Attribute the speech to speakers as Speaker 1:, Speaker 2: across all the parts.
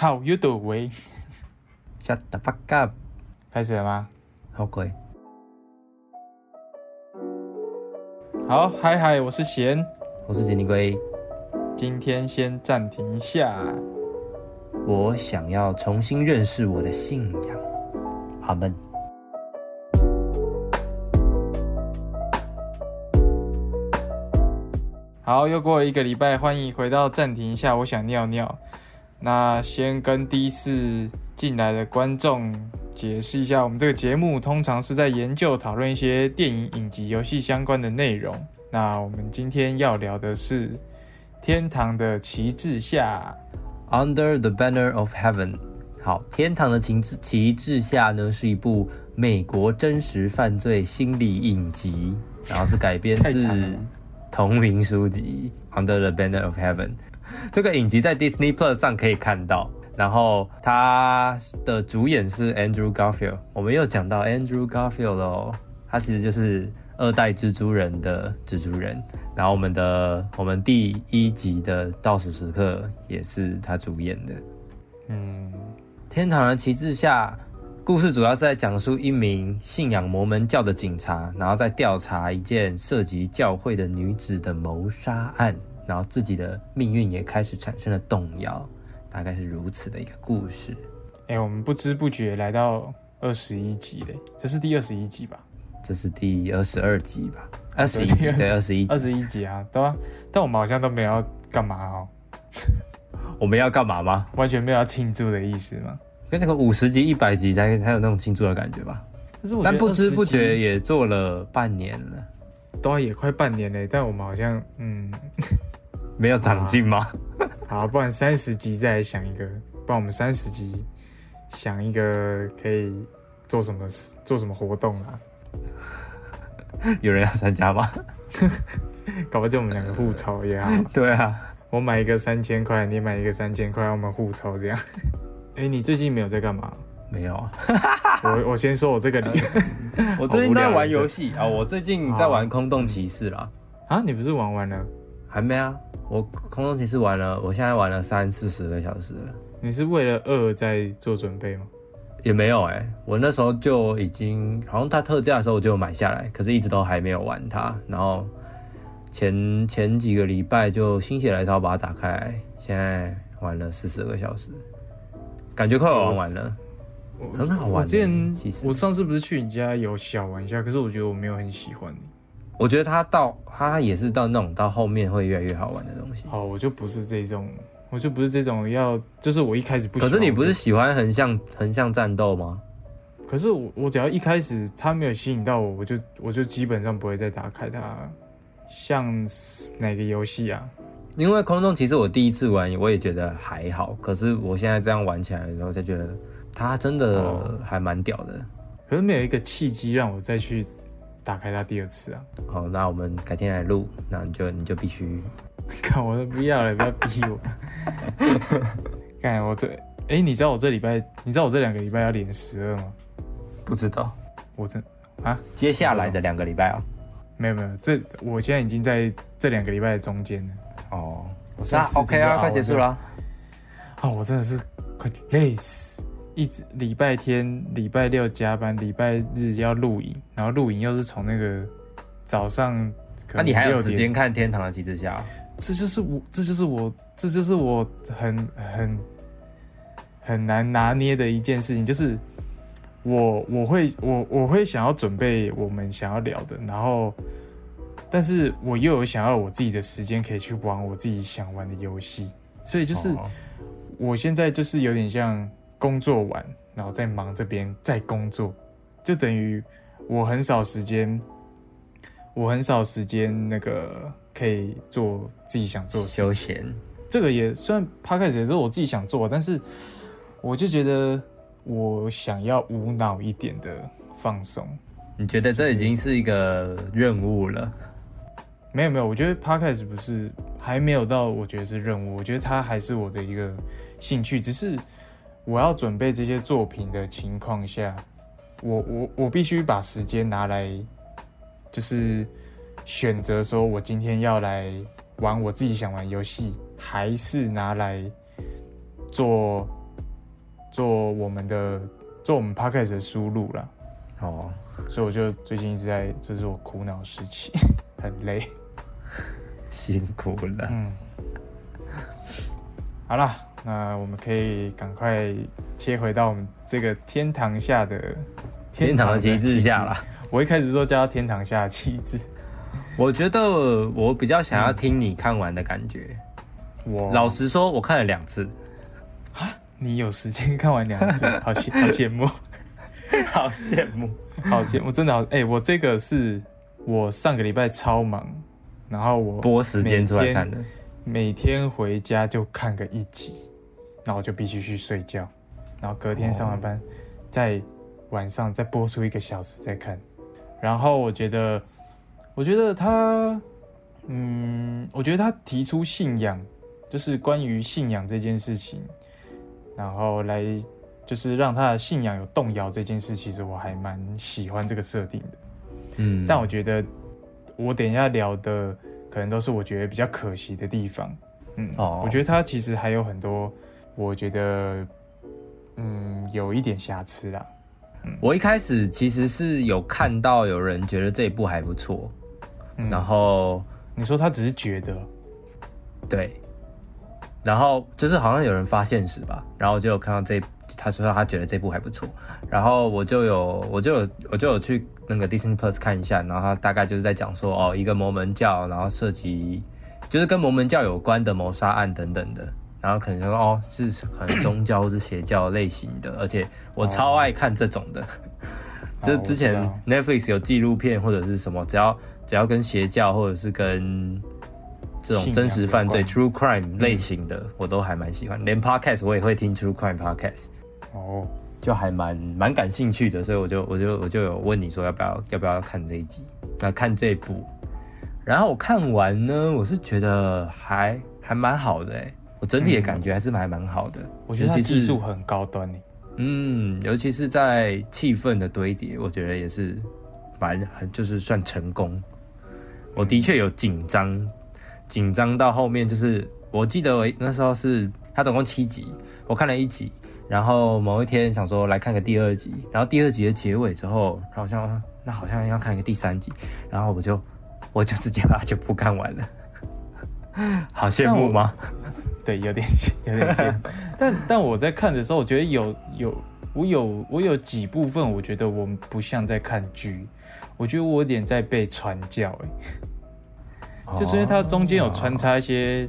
Speaker 1: How you
Speaker 2: doing？Shut the fuck up！
Speaker 1: 开始了吗？
Speaker 2: 好鬼，
Speaker 1: 好，嗨嗨，我是贤。
Speaker 2: 我是杰尼龟。
Speaker 1: 今天先暂停一下。
Speaker 2: 我想要重新认识我的信仰。阿门。
Speaker 1: 好，又过了一个礼拜，欢迎回到暂停一下，我想尿尿。那先跟第一次进来的观众解释一下，我们这个节目通常是在研究讨论一些电影、影集、游戏相关的内容。那我们今天要聊的是《天堂的旗帜下》。
Speaker 2: Under the Banner of Heaven，好，天堂的旗帜旗帜下呢，是一部美国真实犯罪心理影集，然后是改编自同名书籍《Under the Banner of Heaven》。这个影集在 Disney Plus 上可以看到，然后它的主演是 Andrew Garfield。我们又讲到 Andrew Garfield 了哦，他其实就是二代蜘蛛人的蜘蛛人。然后我们的我们第一集的倒数时刻也是他主演的。
Speaker 1: 嗯，
Speaker 2: 天堂的旗帜下，故事主要是在讲述一名信仰摩门教的警察，然后在调查一件涉及教会的女子的谋杀案，然后自己的命运也开始产生了动摇，大概是如此的一个故事。
Speaker 1: 哎、我们不知不觉来到二十一集嘞，这是第二十一集吧？
Speaker 2: 这是第二十二集吧？二十一集，对，二十一集。
Speaker 1: 二十一集啊，对啊。但我们好像都没有要干嘛哦，
Speaker 2: 我们要干嘛吗？
Speaker 1: 完全没有要庆祝的意思吗。
Speaker 2: 跟那个五十集、一百集才才有那种庆祝的感觉吧？
Speaker 1: 但是我
Speaker 2: 但不知不
Speaker 1: 20
Speaker 2: 觉也做了半年了，
Speaker 1: 都要也快半年嘞，但我们好像嗯，
Speaker 2: 没有长进吗？
Speaker 1: 好，不然三十集再来想一个，不然我们三十集想一个可以做什么事做什么活动啊？
Speaker 2: 有人要参加吗？
Speaker 1: 搞不好就我们两个互抽也好，
Speaker 2: 对啊，
Speaker 1: 我买一个三千块，你买一个三千块，我们互抽这样。哎、你最近没有在干嘛？
Speaker 2: 没有啊。
Speaker 1: 我我先说我这个理
Speaker 2: 我最近都在玩游戏啊，我最近在玩《空洞骑士》啦，
Speaker 1: 啊，你不是玩完了？
Speaker 2: 还没啊。我《空中骑士》玩了，我现在玩了三四十个小时了，
Speaker 1: 你是为了二在做准备吗？
Speaker 2: 也没有哎、我那时候就已经好像它特价的时候我就买下来，可是一直都还没有玩它。然后前前几个礼拜就心血来潮把它打开来，现在玩了四十个小时，感觉快玩完了。很好玩
Speaker 1: 我之前
Speaker 2: 其实
Speaker 1: 我上次不是去你家有小玩一下，可是我觉得我没有很喜欢。
Speaker 2: 我觉得它到它也是到那种到后面会越来越好玩的东西。
Speaker 1: 哦，我就不是这种，我就不是这种要，就是我一开始不。
Speaker 2: 可是你不是喜欢横向横向战斗吗？
Speaker 1: 可是我我只要一开始它没有吸引到我，我就我就基本上不会再打开它。像哪个游戏啊？
Speaker 2: 因为空中其实我第一次玩，我也觉得还好。可是我现在这样玩起来的时候，才觉得它真的
Speaker 1: 哦
Speaker 2: 还蛮屌的。
Speaker 1: 可是没有一个契机让我再去打开它第二次啊！
Speaker 2: 好，那我们改天来录，那你就你就必须
Speaker 1: 看我都不要了，不要逼我。看我这，哎、你知道我这礼拜，你知道我这两个礼拜要连十二吗？
Speaker 2: 不知道
Speaker 1: 我这啊
Speaker 2: 接下来的两个礼拜啊。
Speaker 1: 没有没有，这我现在已经在这两个礼拜的中间了。
Speaker 2: 哦，那 OK 啊，快结束了啊。
Speaker 1: 啊，我真的是快累死！一直礼拜天、礼拜六加班，礼拜日要录影，然后录影又是从那个早上
Speaker 2: 那你还有时间看《天堂的旗帜下》？
Speaker 1: 这就是我，这就是我，这就是我很很很难拿捏的一件事情，就是我我会我我会想要准备我们想要聊的，然后，但是我又有想要我自己的时间可以去玩我自己想玩的游戏，所以就是
Speaker 2: 哦
Speaker 1: 我现在就是有点像工作完，然后再忙这边再工作，就等于我很少时间，我很少时间那个可以做自己想做的。
Speaker 2: 休闲。
Speaker 1: 这个也算 p 开始也是我自己想做，但是我就觉得我想要无脑一点的放松。
Speaker 2: 你觉得这已经是一个任务了？
Speaker 1: 没有没有，我觉得 podcast 不是还没有到，我觉得是任务，我觉得它还是我的一个兴趣，只是我要准备这些作品的情况下，我我我必须把时间拿来，就是选择说我今天要来玩我自己想玩游戏，还是拿来做做我们的做我们 podcast 的输入啦，
Speaker 2: 哦，
Speaker 1: 所以我就最近一直在，这是我苦恼时期，很累。
Speaker 2: 辛苦了。
Speaker 1: 嗯，好啦，那我们可以赶快切回到我们这个天堂下的
Speaker 2: 天堂的旗帜下啦。
Speaker 1: 我一开始都叫它天堂下的旗帜。
Speaker 2: 我觉得我比较想要听你看完的感觉。
Speaker 1: 我
Speaker 2: 老实说，我看了两次，
Speaker 1: 你有时间看完两次，好羡好羡慕，
Speaker 2: 好羡慕。
Speaker 1: 好羡慕，真的好哎、我这个是我上个礼拜超忙，然后我
Speaker 2: 拨时间出来看的。
Speaker 1: 每天回家就看个一集，然后我就必须去睡觉，然后隔天上完班，在晚上再播出一个小时再看。然后我觉得，我觉得他，嗯，我觉得他提出信仰，就是关于信仰这件事情，然后来就是让他的信仰有动摇这件事，其实我还蛮喜欢这个设定的。
Speaker 2: 嗯，
Speaker 1: 但我觉得我等一下聊的可能都是我觉得比较可惜的地方。嗯，
Speaker 2: 哦
Speaker 1: 我觉得他其实还有很多，我觉得嗯有一点瑕疵啦。
Speaker 2: 我一开始其实是有看到有人觉得这一部还不错，
Speaker 1: 嗯
Speaker 2: 然后
Speaker 1: 你说他只是觉得，
Speaker 2: 对，然后就是好像有人发现时吧，然后我就有看到这，他说他觉得这部还不错，然后我就有我就有我就有去那个 Disney Plus 看一下，然后他大概就是在讲说哦，一个摩门教，然后涉及就是跟摩门教有关的谋杀案等等的。然后可能说哦，是可能宗教或是邪教类型的，而且我超爱看这种的。这
Speaker 1: 哦
Speaker 2: 之前 Netflix 有纪录片或者是什么，只要只要跟邪教或者是跟这种真实犯罪 （true crime） 类型的，我都还蛮喜欢。连 podcast 我也会听 true crime podcast，
Speaker 1: 哦，
Speaker 2: 就还蛮蛮感兴趣的，所以我就我就我就有问你说要不要要不要看这一集，那看这部。然后我看完呢，我是觉得还还蛮好的哎，我整体的感觉还是还蛮好的。
Speaker 1: 我觉得技术很高端呢。
Speaker 2: 嗯，尤其是在气氛的堆叠，我觉得也是蛮很就是算成功。我的确有紧张，紧张到后面就是我记得我那时候是它总共七集，我看了一集，然后某一天想说来看个第二集，然后第二集的结尾之后，好像那好像要看一个第三集，然后我就我就直接把它全部看完了，好羡慕吗？
Speaker 1: 对，有点有点羡慕。但但我在看的时候，我觉得有有我有我有几部分，我觉得我们不像在看剧，我觉得我有点在被传教、欸，就是因为它中间有穿插一些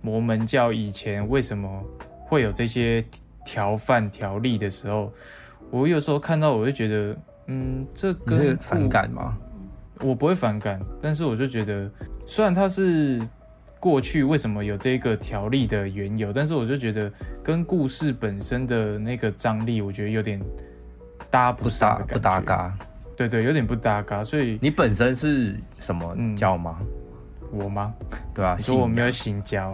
Speaker 1: 摩门教以前为什么会有这些条范条例的时候，我有时候看到我就觉得，嗯，这跟
Speaker 2: 反感吗？
Speaker 1: 我不会反感，但是我就觉得，虽然它是过去为什么有这个条例的缘由，但是我就觉得跟故事本身的那个张力，我觉得有点搭不
Speaker 2: 不
Speaker 1: 上
Speaker 2: 不搭嘎。
Speaker 1: 对对，有点不搭嘎。所以
Speaker 2: 你本身是什么
Speaker 1: 嗯
Speaker 2: 教吗？
Speaker 1: 我吗？
Speaker 2: 对啊，
Speaker 1: 你说我没有
Speaker 2: 信
Speaker 1: 信教，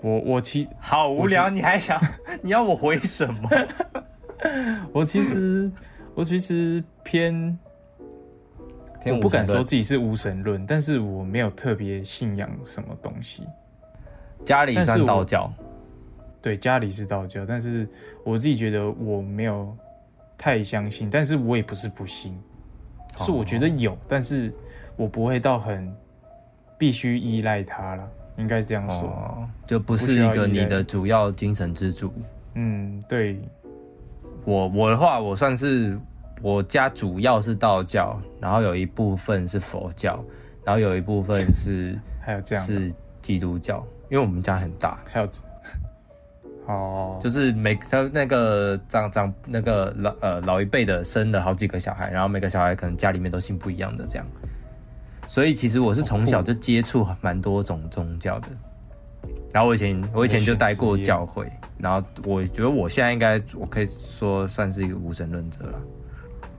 Speaker 1: 我我其
Speaker 2: 好无聊，你还想 你要我回什么？
Speaker 1: 我其实我其实偏
Speaker 2: 偏
Speaker 1: 我不敢说自己是无神论，但是我没有特别信仰什么东西。
Speaker 2: 家里算道教，
Speaker 1: 对，家里是道教，但是我自己觉得我没有太相信，但是我也不是不信，是我觉得有，但是我不会到很必须依赖它了，应该这样说。
Speaker 2: 哦，就不
Speaker 1: 不
Speaker 2: 是一个你的主要精神支柱。
Speaker 1: 嗯，对，
Speaker 2: 我我的话，我算是我家主要是道教，然后有一部分是佛教，然后有一部分是
Speaker 1: 还有这样，
Speaker 2: 是基督教，因为我们家很大，
Speaker 1: 还有，哦，
Speaker 2: 就是每他那个长长那个老呃老一辈的生了好几个小孩，然后每个小孩可能家里面都信不一样的这样，所以其实我是从小就接触蛮多种宗教的。然后我以前我以前就待过教会，然后我觉得我现在应该我可以说算是一个无神论者了，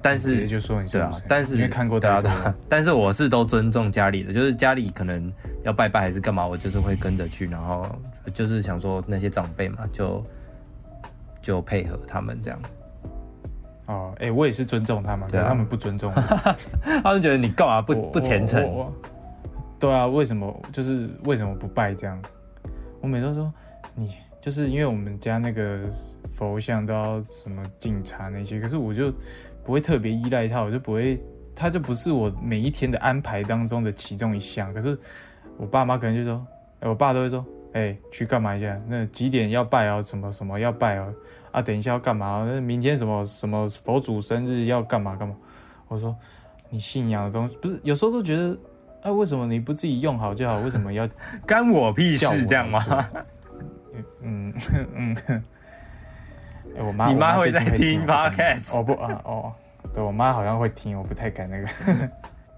Speaker 2: 但
Speaker 1: 直接
Speaker 2: 是
Speaker 1: 就说你是
Speaker 2: 对啊但是
Speaker 1: 因为看过
Speaker 2: 对啊
Speaker 1: 太多了，
Speaker 2: 对啊，但是我是都尊重家里的，就是家里可能要拜拜还是干嘛，我就是会跟着去，然后就是想说那些长辈嘛，就就配合他们这样，
Speaker 1: 哦，哎、我也是尊重他们，可
Speaker 2: 对啊
Speaker 1: 是他们不尊重我，
Speaker 2: 他们觉得你干嘛不
Speaker 1: 我
Speaker 2: 不虔诚？
Speaker 1: 对啊，为什么就是为什么不拜这样？我每次都说你就是因为我们家那个佛像都要什么敬茶那些，可是我就不会特别依赖它，我就不会，它就不是我每一天的安排当中的其中一项。可是我爸妈可能就说，哎，我爸都会说，哎，去干嘛一下？那几点要拜啊？什么什么要拜啊？啊，等一下要干嘛？那明天什么什么佛祖生日要干嘛干嘛？我说，你信仰的东西不是，有时候都觉得，哎，为什么你不自己用好就好？为什么要
Speaker 2: 干我屁事这样吗？
Speaker 1: 嗯嗯，哎我妈，
Speaker 2: 你妈
Speaker 1: 我
Speaker 2: 会在听 podcast
Speaker 1: 哦不啊哦，对我妈好像会听，我不太敢那个。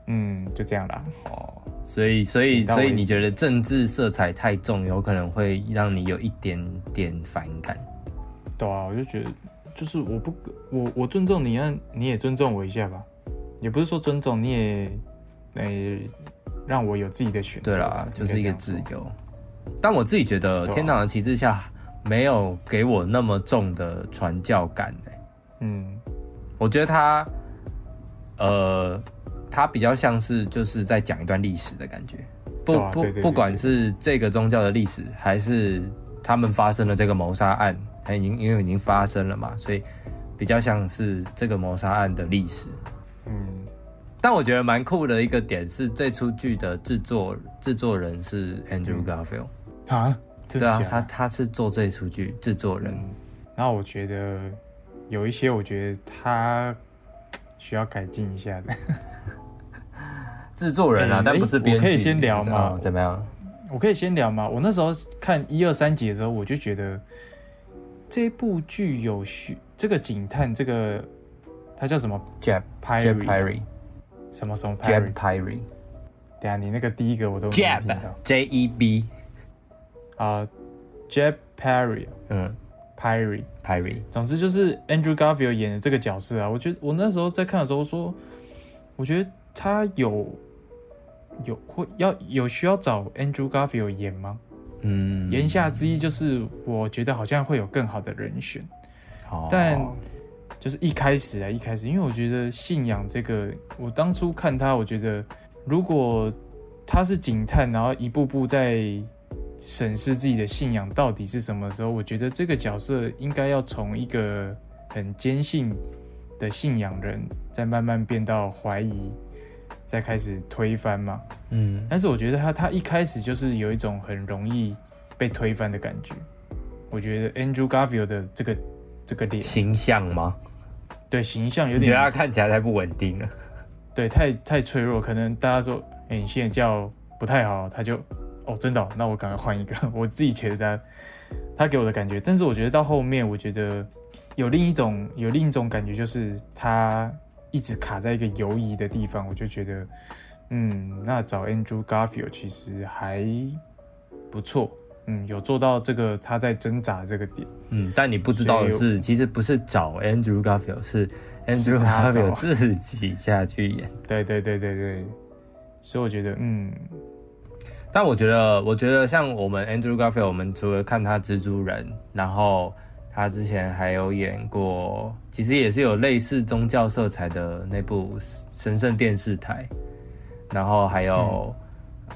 Speaker 1: 嗯，就这样啦。
Speaker 2: 哦，所以所以所以你觉得政治色彩太重，有可能会让你有一点点反感。
Speaker 1: 对啊，我就觉得，就是我不我我尊重你，那你也尊重我一下吧。也不是说尊重，你也诶、让我有自己的选择。
Speaker 2: 对啦，就是一个自由。但我自己觉得
Speaker 1: 啊
Speaker 2: 天堂的旗帜下没有给我那么重的传教感、欸、
Speaker 1: 嗯，
Speaker 2: 我觉得他，呃，他比较像是就是在讲一段历史的感觉，不、不不管是这个宗教的历史，还是他们发生了这个谋杀案，它已经因为已经发生了嘛，所以比较像是这个谋杀案的历史。
Speaker 1: 嗯，
Speaker 2: 但我觉得蛮酷的一个点是，这出剧的制作制作人是 Andrew Garfield，、
Speaker 1: 啊，真
Speaker 2: 对啊，他他是做这出剧制作人，
Speaker 1: 嗯，然后我觉得有一些，我觉得他需要改进一下的。
Speaker 2: 制作人啊，
Speaker 1: 哎
Speaker 2: 但不是编剧。
Speaker 1: 我可以先聊吗
Speaker 2: 哦怎么样？
Speaker 1: 我可以先聊吗？我那时候看一二三集的时候，我就觉得这部剧有需这个警探，这个他叫什么
Speaker 2: Jeb Jeb
Speaker 1: Pyre
Speaker 2: Pyre
Speaker 1: 什么什么
Speaker 2: Jeb Pyre？Pyre
Speaker 1: 等一下你那个第一个我都没有听
Speaker 2: Jeb
Speaker 1: 到
Speaker 2: J E B
Speaker 1: 啊，Jeb Perry
Speaker 2: 嗯
Speaker 1: ，Perry。
Speaker 2: Perry，
Speaker 1: 总之就是 Andrew Garfield 演的这个角色啊，我觉得我那时候在看的时候说，我觉得他有有会要有需要找 Andrew Garfield 演吗？
Speaker 2: 嗯。
Speaker 1: 言下之意就是我觉得好像会有更好的人选，
Speaker 2: 哦。
Speaker 1: 但就是一开始啊，一开始，因为我觉得信仰这个，我当初看他，我觉得如果他是警探，然后一步步在审视自己的信仰到底是什么时候，我觉得这个角色应该要从一个很坚信的信仰人，再慢慢变到怀疑，再开始推翻嘛。
Speaker 2: 嗯
Speaker 1: 但是我觉得他他一开始就是有一种很容易被推翻的感觉。我觉得 Andrew Garfield 的这个这个脸，
Speaker 2: 形象吗？
Speaker 1: 对形象有
Speaker 2: 点觉得他看起来太不稳定了？
Speaker 1: 对太太脆弱，可能大家说，哎、你信的教不太好，他就哦真的哦、那我赶快换一个。我自己觉得他他给我的感觉，但是我觉得到后面，我觉得有另一种有另一种感觉，就是他一直卡在一个犹疑的地方，我就觉得，嗯，那找 Andrew Garfield 其实还不错，嗯，有做到这个他在挣扎这个点。
Speaker 2: 嗯，但你不知道的是，其实不是找 Andrew Garfield，是 Andrew Garfield 自己下去演。
Speaker 1: 对对对对对，所以我觉得，嗯，
Speaker 2: 但我觉得，我觉得像我们 Andrew Garfield，我们除了看他蜘蛛人，然后他之前还有演过，其实也是有类似宗教色彩的那部《神圣电视台》，然后还有、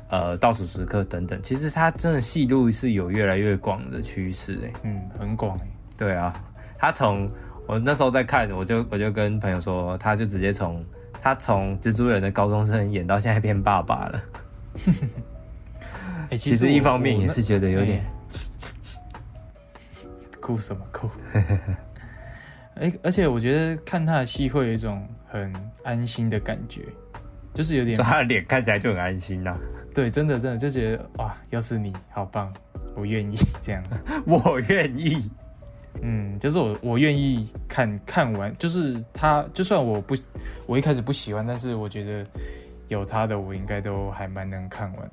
Speaker 2: 呃《倒数时刻》等等。其实他真的戏路是有越来越广的趋势，哎，
Speaker 1: 嗯，很广哎，
Speaker 2: 对啊，他从我那时候在看，我就我就跟朋友说，他就直接从他从蜘蛛人的高中生演到现在变爸爸了。
Speaker 1: 哎，
Speaker 2: 其实一方面也是觉得有点。
Speaker 1: 哭什么哭？哎、而且我觉得看他的戏会有一种很安心的感觉，就是有点
Speaker 2: 就他的脸看起来就很安心呐、
Speaker 1: 对，真的真的就觉得哇，要是你好棒，我愿意这样。
Speaker 2: 我愿意。
Speaker 1: 嗯，就是我我愿意看看完，就是他，就算我不我一开始不喜欢，但是我觉得有他的，我应该都还蛮能看完。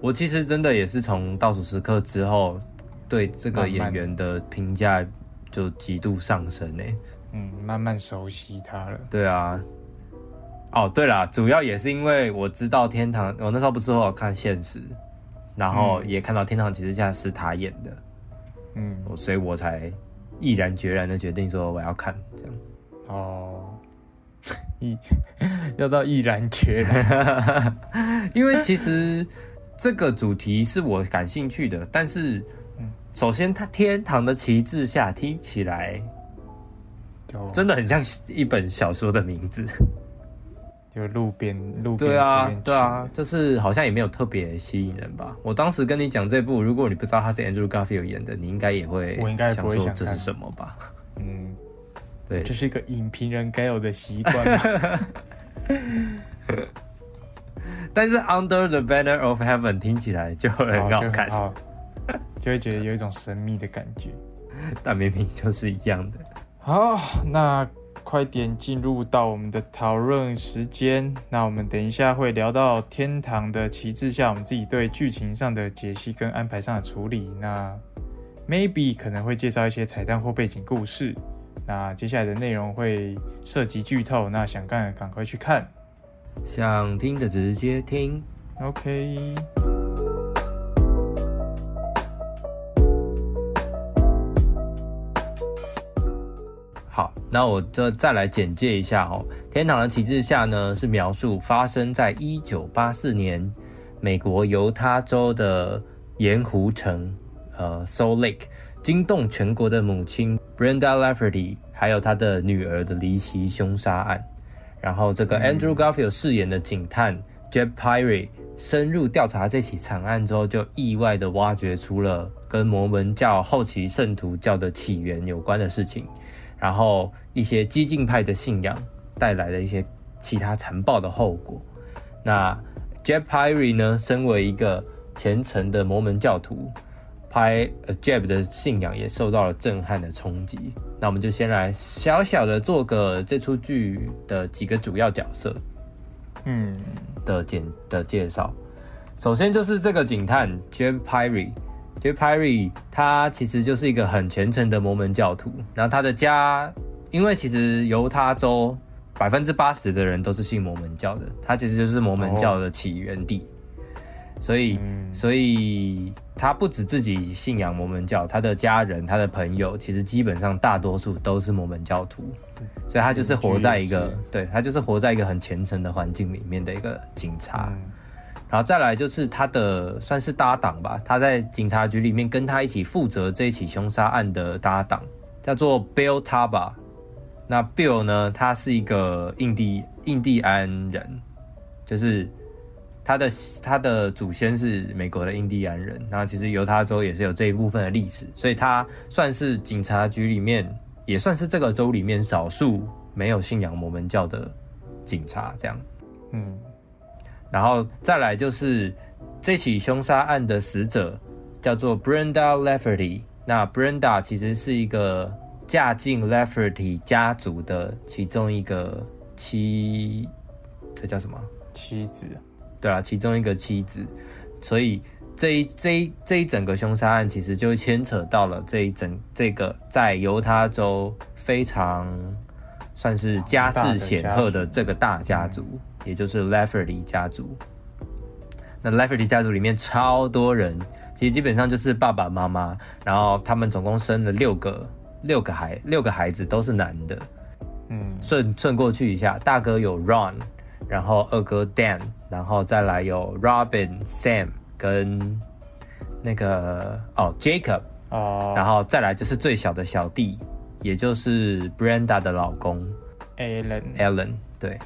Speaker 2: 我其实真的也是从倒数时刻之后，对这个演员的评价就极度上升诶、
Speaker 1: 嗯，慢慢熟悉他了。
Speaker 2: 对啊。哦，对啦，主要也是因为我知道天堂，我那时候不是有看现实，然后也看到天堂骑士下是他演的，
Speaker 1: 嗯，
Speaker 2: 所以我才毅然决然的决定说我要看这样。
Speaker 1: 哦，毅 要到毅然决然。
Speaker 2: 因为其实这个主题是我感兴趣的，但是首先，它天堂的旗帜下听起来真的很像一本小说的名字。
Speaker 1: 就路边路边
Speaker 2: 对啊对啊，就是好像也没有特别吸引人吧。我当时跟你讲这部，如果你不知道他是 Andrew Garfield 演的，你应该也会
Speaker 1: 我应该也不会
Speaker 2: 说
Speaker 1: 想看
Speaker 2: 这是什么吧？
Speaker 1: 嗯，
Speaker 2: 对
Speaker 1: 这，是一个影评人该有的习惯嘛。
Speaker 2: 但是 Under the Banner of Heaven 听起来就很好看，
Speaker 1: 好，就会觉得有一种神秘的感觉。
Speaker 2: 但明明就是一样的。
Speaker 1: 好，那快点进入到我们的讨论时间。那我们等一下会聊到天堂的旗帜下，我们自己对剧情上的解析跟安排上的处理。那 maybe 可能会介绍一些彩蛋或背景故事。那接下来的内容会涉及剧透，那想看的赶快去看。
Speaker 2: 想听的直接听。
Speaker 1: OK，
Speaker 2: 好，那我这再来简介一下哦。天堂的旗帜下呢，是描述发生在一九八四年美国犹他州的盐湖城，呃，Salt Lake，惊动全国的母亲 Brenda Lafferty，还有她的女儿的离奇凶杀案。然后这个 Andrew Garfield 饰演的警探 Jeb Pyre 深入调查这起惨案之后，就意外的挖掘出了跟摩门教后期圣徒教的起源有关的事情。然后一些激进派的信仰带来了一些其他残暴的后果。那 Jeb Pyre 呢，身为一个虔诚的摩门教徒，Py 呃 Jeb 的信仰也受到了震撼的冲击。那我们就先来小小的做个这出剧的几个主要角色
Speaker 1: 嗯，
Speaker 2: 的简的介绍。首先就是这个警探 Jeb Pyry，Jeb Pyry 他其实就是一个很虔诚的摩门教徒，然后他的家，因为其实犹他州百分之八十的人都是信摩门教的，他其实就是摩门教的起源地，所以，所以他不止自己信仰摩门教，他的家人、他的朋友，其实基本上大多数都是摩门教徒，所以他就是活在一个对他就是活在一个很虔诚的环境里面的一个警察。
Speaker 1: 嗯
Speaker 2: 然后再来就是他的算是搭档吧，他在警察局里面跟他一起负责这一起凶杀案的搭档叫做 Bill Taba。那 Bill 呢，他是一个印第印第安人，就是他的他的祖先是美国的印第安人，然后其实犹他州也是有这一部分的历史，所以他算是警察局里面，也算是这个州里面少数没有信仰摩门教的警察这样。
Speaker 1: 嗯，
Speaker 2: 然后再来就是这起凶杀案的死者叫做 Brenda Lafferty。那 Brenda 其实是一个嫁进 Lafferty 家族的其中一个妻，这叫什么？
Speaker 1: 妻子，
Speaker 2: 对啊，其中一个妻子。所以这一这一这一整个凶杀案其实就牵扯到了这一整这个在犹他州非常算是家世显赫的这个大家族，也就是 Lafferty 家族。那 Lafferty 家族里面超多人，其实基本上就是爸爸妈妈，然后他们总共生了六个六个孩六个孩子都是男的。
Speaker 1: 嗯，
Speaker 2: 顺顺过去一下，大哥有 Ron，然后二哥 Dan，然后再来有 Robin、Sam 跟那个哦 Jacob，
Speaker 1: 哦
Speaker 2: 然后再来就是最小的小弟，也就是 Brenda 的老公，Alan，Alan。对，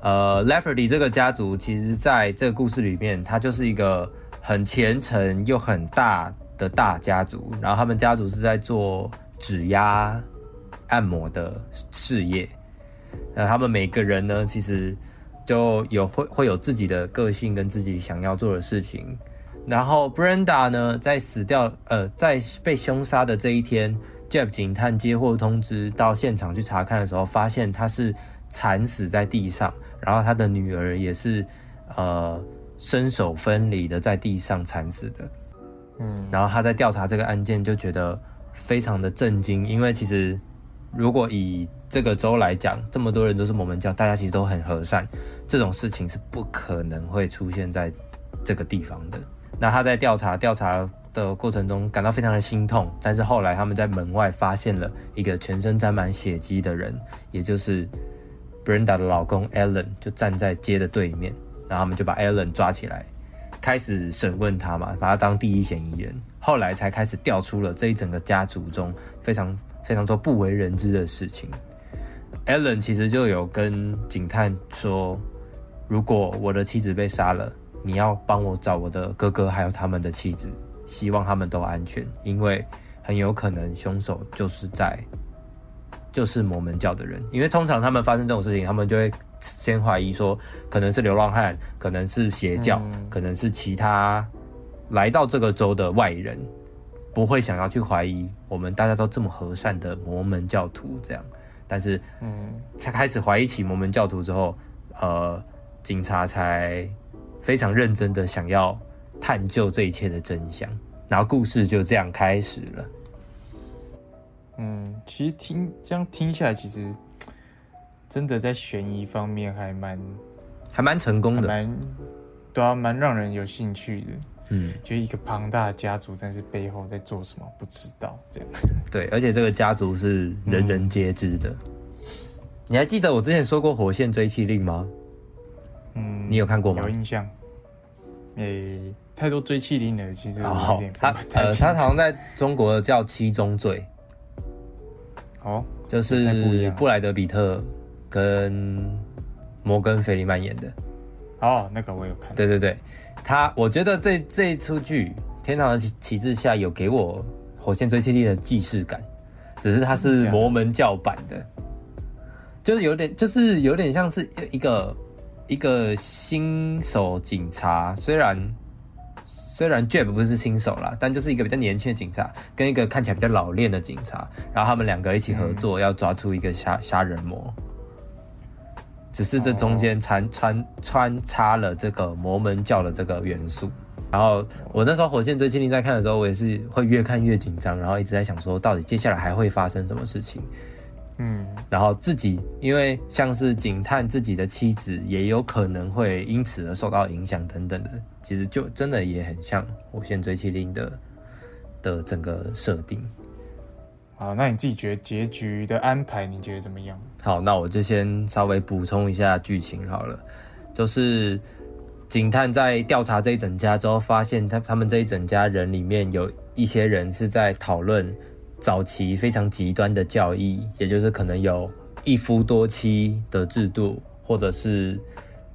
Speaker 2: 呃，Lafferty 这个家族其实在这个故事里面，它就是一个很虔诚又很大的大家族，然后他们家族是在做指压按摩的事业。那他们每个人呢，其实就有会会有自己的个性跟自己想要做的事情。然后 Brenda 呢，在死掉呃，在被凶杀的这一天，Jeff 警探接获通知，到现场去查看的时候，发现他是惨死在地上，然后他的女儿也是呃身手分离的在地上惨死的。
Speaker 1: 嗯，
Speaker 2: 然后他在调查这个案件，就觉得非常的震惊，因为其实如果以这个州来讲，这么多人都是摩门教，大家其实都很和善，这种事情是不可能会出现在这个地方的。那他在调查调查的过程中感到非常的心痛，但是后来他们在门外发现了一个全身沾满血迹的人，也就是 Brenda 的老公 Alan，就站在街的对面，然后他们就把 Alan 抓起来，开始审问他嘛，把他当第一嫌疑人，后来才开始调出了这一整个家族中非常非常多不为人知的事情。Allen 其实就有跟警探说，如果我的妻子被杀了，你要帮我找我的哥哥还有他们的妻子，希望他们都安全，因为很有可能凶手就是在就是摩门教的人，因为通常他们发生这种事情，他们就会先怀疑说，可能是流浪汉，可能是邪教，可能是其他来到这个州的外人，不会想要去怀疑我们大家都这么和善的摩门教徒这样。但是，嗯，才开始怀疑起摩门教徒之后，呃，警察才非常认真的想要探究这一切的真相，然后故事就这样开始了。
Speaker 1: 嗯，其实听这样听下来，其实真的在悬疑方面还蛮
Speaker 2: 还蛮成功的，
Speaker 1: 蛮对啊，蛮让人有兴趣的。嗯，就一个庞大的家族，但是背后在做什么不知道，这样。
Speaker 2: 对，而且这个家族是人人皆知的。你还记得我之前说过《火线追妻令》吗？嗯，你有看过吗？
Speaker 1: 有印象。诶，太多追妻令了，其实有点
Speaker 2: 他呃，他好像在中国叫《七宗罪》。
Speaker 1: 哦，
Speaker 2: 就是布莱德比特跟摩根费里曼演的。
Speaker 1: 哦，那个我有看。
Speaker 2: 对对对。他，我觉得这这一出剧《天堂的旗帜下》有给我《火线追妻力》的既视感，只是它是摩门教版的，就是有点，就是有点像是一个一个新手警察，虽然虽然 Jeb 不是新手啦，但就是一个比较年轻的警察，跟一个看起来比较老练的警察，然后他们两个一起合作，要抓出一个杀杀人魔。只是这中间穿穿穿插了这个魔门教的这个元素，然后我那时候《火线追击令》在看的时候，我也是会越看越紧张，然后一直在想说，到底接下来还会发生什么事情？嗯，然后自己因为像是警探自己的妻子也有可能会因此而受到影响等等的，其实就真的也很像《火线追击令》的的整个设定。
Speaker 1: 好，那你自己觉得结局的安排，你觉得怎么样？
Speaker 2: 好，那我就先稍微补充一下剧情好了。就是警探在调查这一整家之后，发现他他们这一整家人里面有一些人是在讨论早期非常极端的教义，也就是可能有一夫多妻的制度，或者是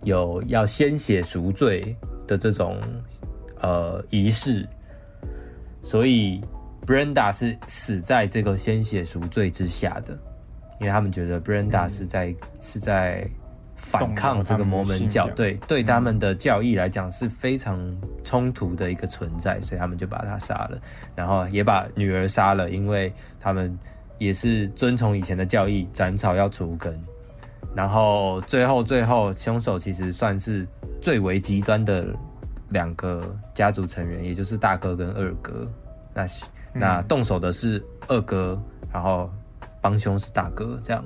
Speaker 2: 有要鲜血赎罪的这种呃仪式，所以。Brenda 是死在这个鲜血赎罪之下的，因为他们觉得 Brenda 是在是在反抗这个摩门教，对对他们的教义来讲是非常冲突的一个存在，所以他们就把他杀了，然后也把女儿杀了，因为他们也是遵从以前的教义，斩草要除根，然后最后最后凶手其实算是最为极端的两个家族成员，也就是大哥跟二哥，那。那动手的是二哥，然后帮凶是大哥，这样，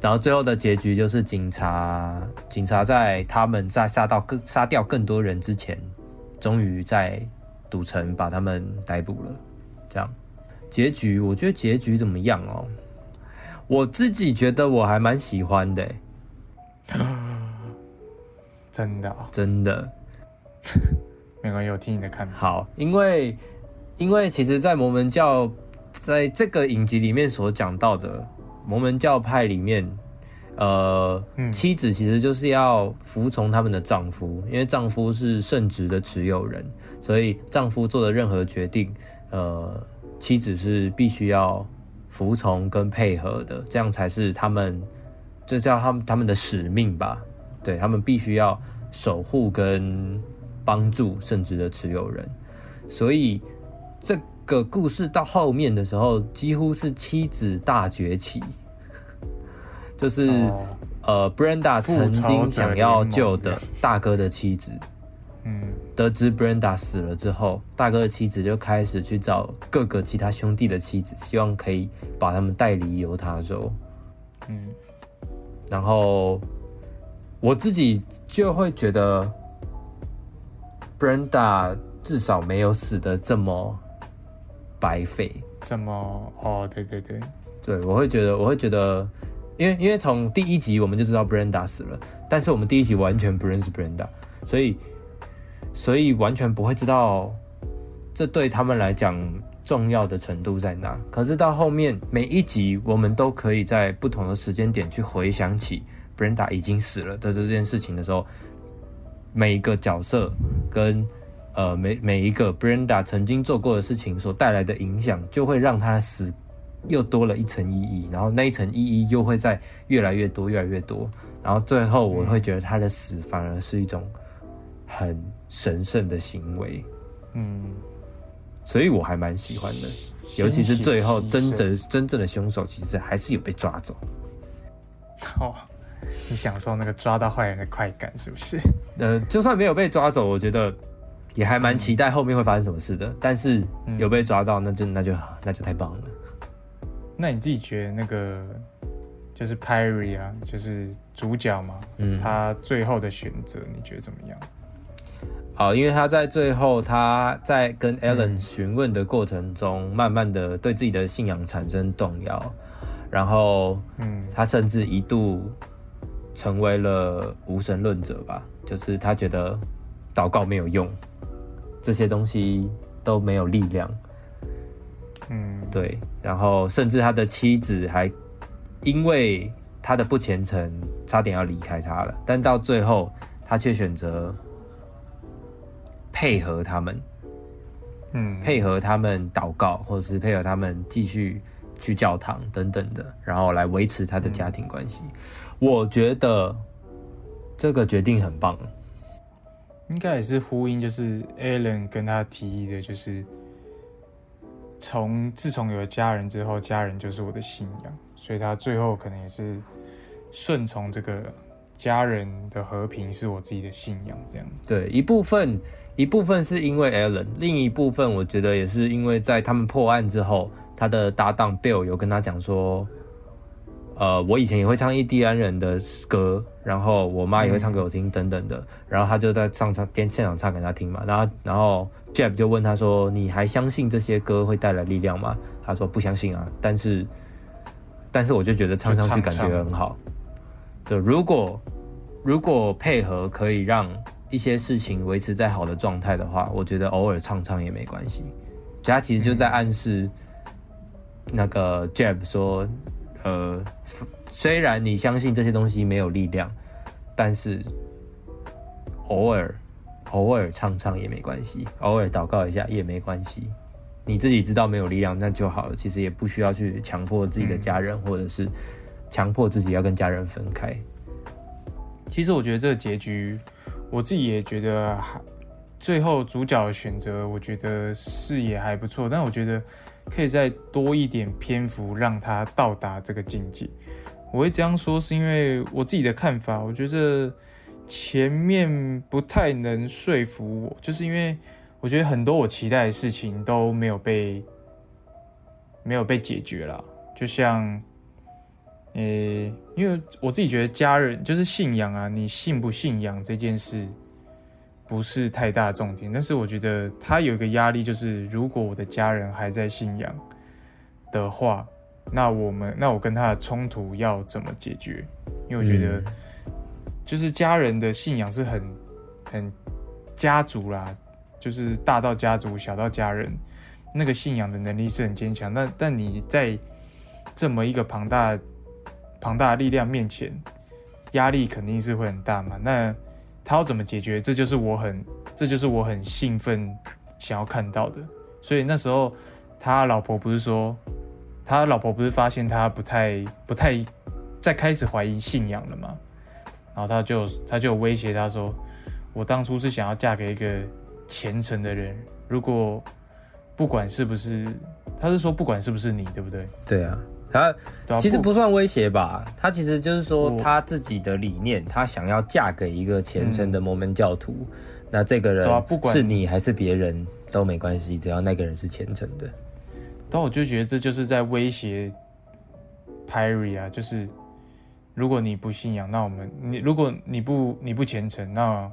Speaker 2: 然后最后的结局就是警察，警察在他们在杀到更杀掉更多人之前，终于在赌城把他们逮捕了，这样，结局我觉得结局怎么样哦？我自己觉得我还蛮喜欢的，
Speaker 1: 真的
Speaker 2: 真的，
Speaker 1: 没关系，我听你的看法。
Speaker 2: 好，因为。因为其实，在摩门教在这个影集里面所讲到的摩门教派里面，呃，妻子其实就是要服从他们的丈夫，因为丈夫是圣职的持有人，所以丈夫做的任何决定，呃，妻子是必须要服从跟配合的，这样才是他们，这叫他们他们的使命吧？对他们必须要守护跟帮助圣职的持有人，所以。这个故事到后面的时候，几乎是妻子大崛起，就是呃，Brenda 曾经想要救的大哥的妻子，嗯，得知 Brenda 死了之后，大哥的妻子就开始去找各个其他兄弟的妻子，希望可以把他们带离犹他州，嗯，然后我自己就会觉得 Brenda 至少没有死的这么。白费？
Speaker 1: 这么？哦，对对对，
Speaker 2: 对，我会觉得，我会觉得，因为因为从第一集我们就知道 Brenda 死了，但是我们第一集完全不认识 Brenda，所以所以完全不会知道这对他们来讲重要的程度在哪。可是到后面每一集，我们都可以在不同的时间点去回想起 Brenda 已经死了的这件事情的时候，每一个角色跟呃每每一个 Brenda 曾经做过的事情所带来的影响，就会让他死又多了一层意义，然后那一层意义又会在越来越多，越来越多。然后最后，我会觉得他的死反而是一种很神圣的行为，
Speaker 1: 嗯，
Speaker 2: 所以我还蛮喜欢的。尤其是最后，真正真正的凶手其实还是有被抓走。
Speaker 1: 哦，你享受那个抓到坏人的快感是不是？
Speaker 2: 呃，就算没有被抓走，我觉得也还蛮期待后面会发生什么事的。但是有被抓到，那就那就那就太棒了。
Speaker 1: 那你自己觉得那个？就是 Perry 啊，就是主角嘛，嗯，他最后的选择你觉得怎么样？
Speaker 2: 好，因为他在最后他在跟 Ellen 询问的过程中，慢慢的对自己的信仰产生动摇，然后，嗯，他甚至一度成为了无神论者吧，就是他觉得祷告没有用，这些东西都没有力量，嗯，对，然后甚至他的妻子还。因为他的不虔诚，差点要离开他了，但到最后，他却选择配合他们，嗯，配合他们祷告，或者是配合他们继续去教堂等等的，然后来维持他的家庭关系。我觉得这个决定很棒，
Speaker 1: 应该也是呼应，就是 Alan 跟他提议的，就是从自从有了家人之后，家人就是我的信仰。所以他最后可能也是顺从这个家人的和平是我自己的信仰，这样。
Speaker 2: 对，一部分一部分是因为 Alan，另一部分我觉得也是因为在他们破案之后，他的搭档 Bill 有跟他讲说，呃，我以前也会唱印第安人的歌，然后我妈也会唱给我听，等等的。然后他就在上唱电现场唱给他听嘛。然后然后 Jeb 就问他说：“你还相信这些歌会带来力量吗？”他说：“不相信啊。”但是但是我就觉得唱上去感觉很好，对，如果如果配合可以让一些事情维持在好的状态的话，我觉得偶尔唱唱也没关系。他其实就在暗示那个 Jeb 说，呃，虽然你相信这些东西没有力量，但是偶尔偶尔唱唱也没关系，偶尔祷告一下也没关系。你自己知道没有力量，那就好了。其实也不需要去强迫自己的家人，或者是强迫自己要跟家人分开。
Speaker 1: 其实我觉得这个结局，我自己也觉得还最后主角的选择，我觉得是也还不错。但我觉得可以再多一点篇幅让他到达这个境界。我会这样说，是因为我自己的看法，我觉得前面不太能说服我，就是因为。我觉得很多我期待的事情都没有被没有被解决了，就像，呃，因为我自己觉得家人就是信仰啊，你信不信仰这件事不是太大重点，但是我觉得他有一个压力，就是如果我的家人还在信仰的话，那我们那我跟他的冲突要怎么解决？因为我觉得就是家人的信仰是很很家族啦。就是大到家族，小到家人，那个信仰的能力是很坚强。但但你在这么一个庞大庞大的力量面前，压力肯定是会很大嘛。那他要怎么解决？这就是我很这就是我很兴奋想要看到的。所以那时候他老婆不是说，他老婆不是发现他不太不太在开始怀疑信仰了吗？然后他就他就威胁他说：“我当初是想要嫁给一个。”虔诚的人，如果不管是不是，他是说不管是不是你，对不对？
Speaker 2: 对啊，他其实不算威胁吧，他其实就是说他自己的理念，他想要嫁给一个虔诚的摩门教徒，那这个人不管是你还是别人都没关系，只要那个人是虔诚的。
Speaker 1: 但我就觉得这就是在威胁 Perry 啊，就是如果你不信仰，那我们你如果你不你不虔诚，那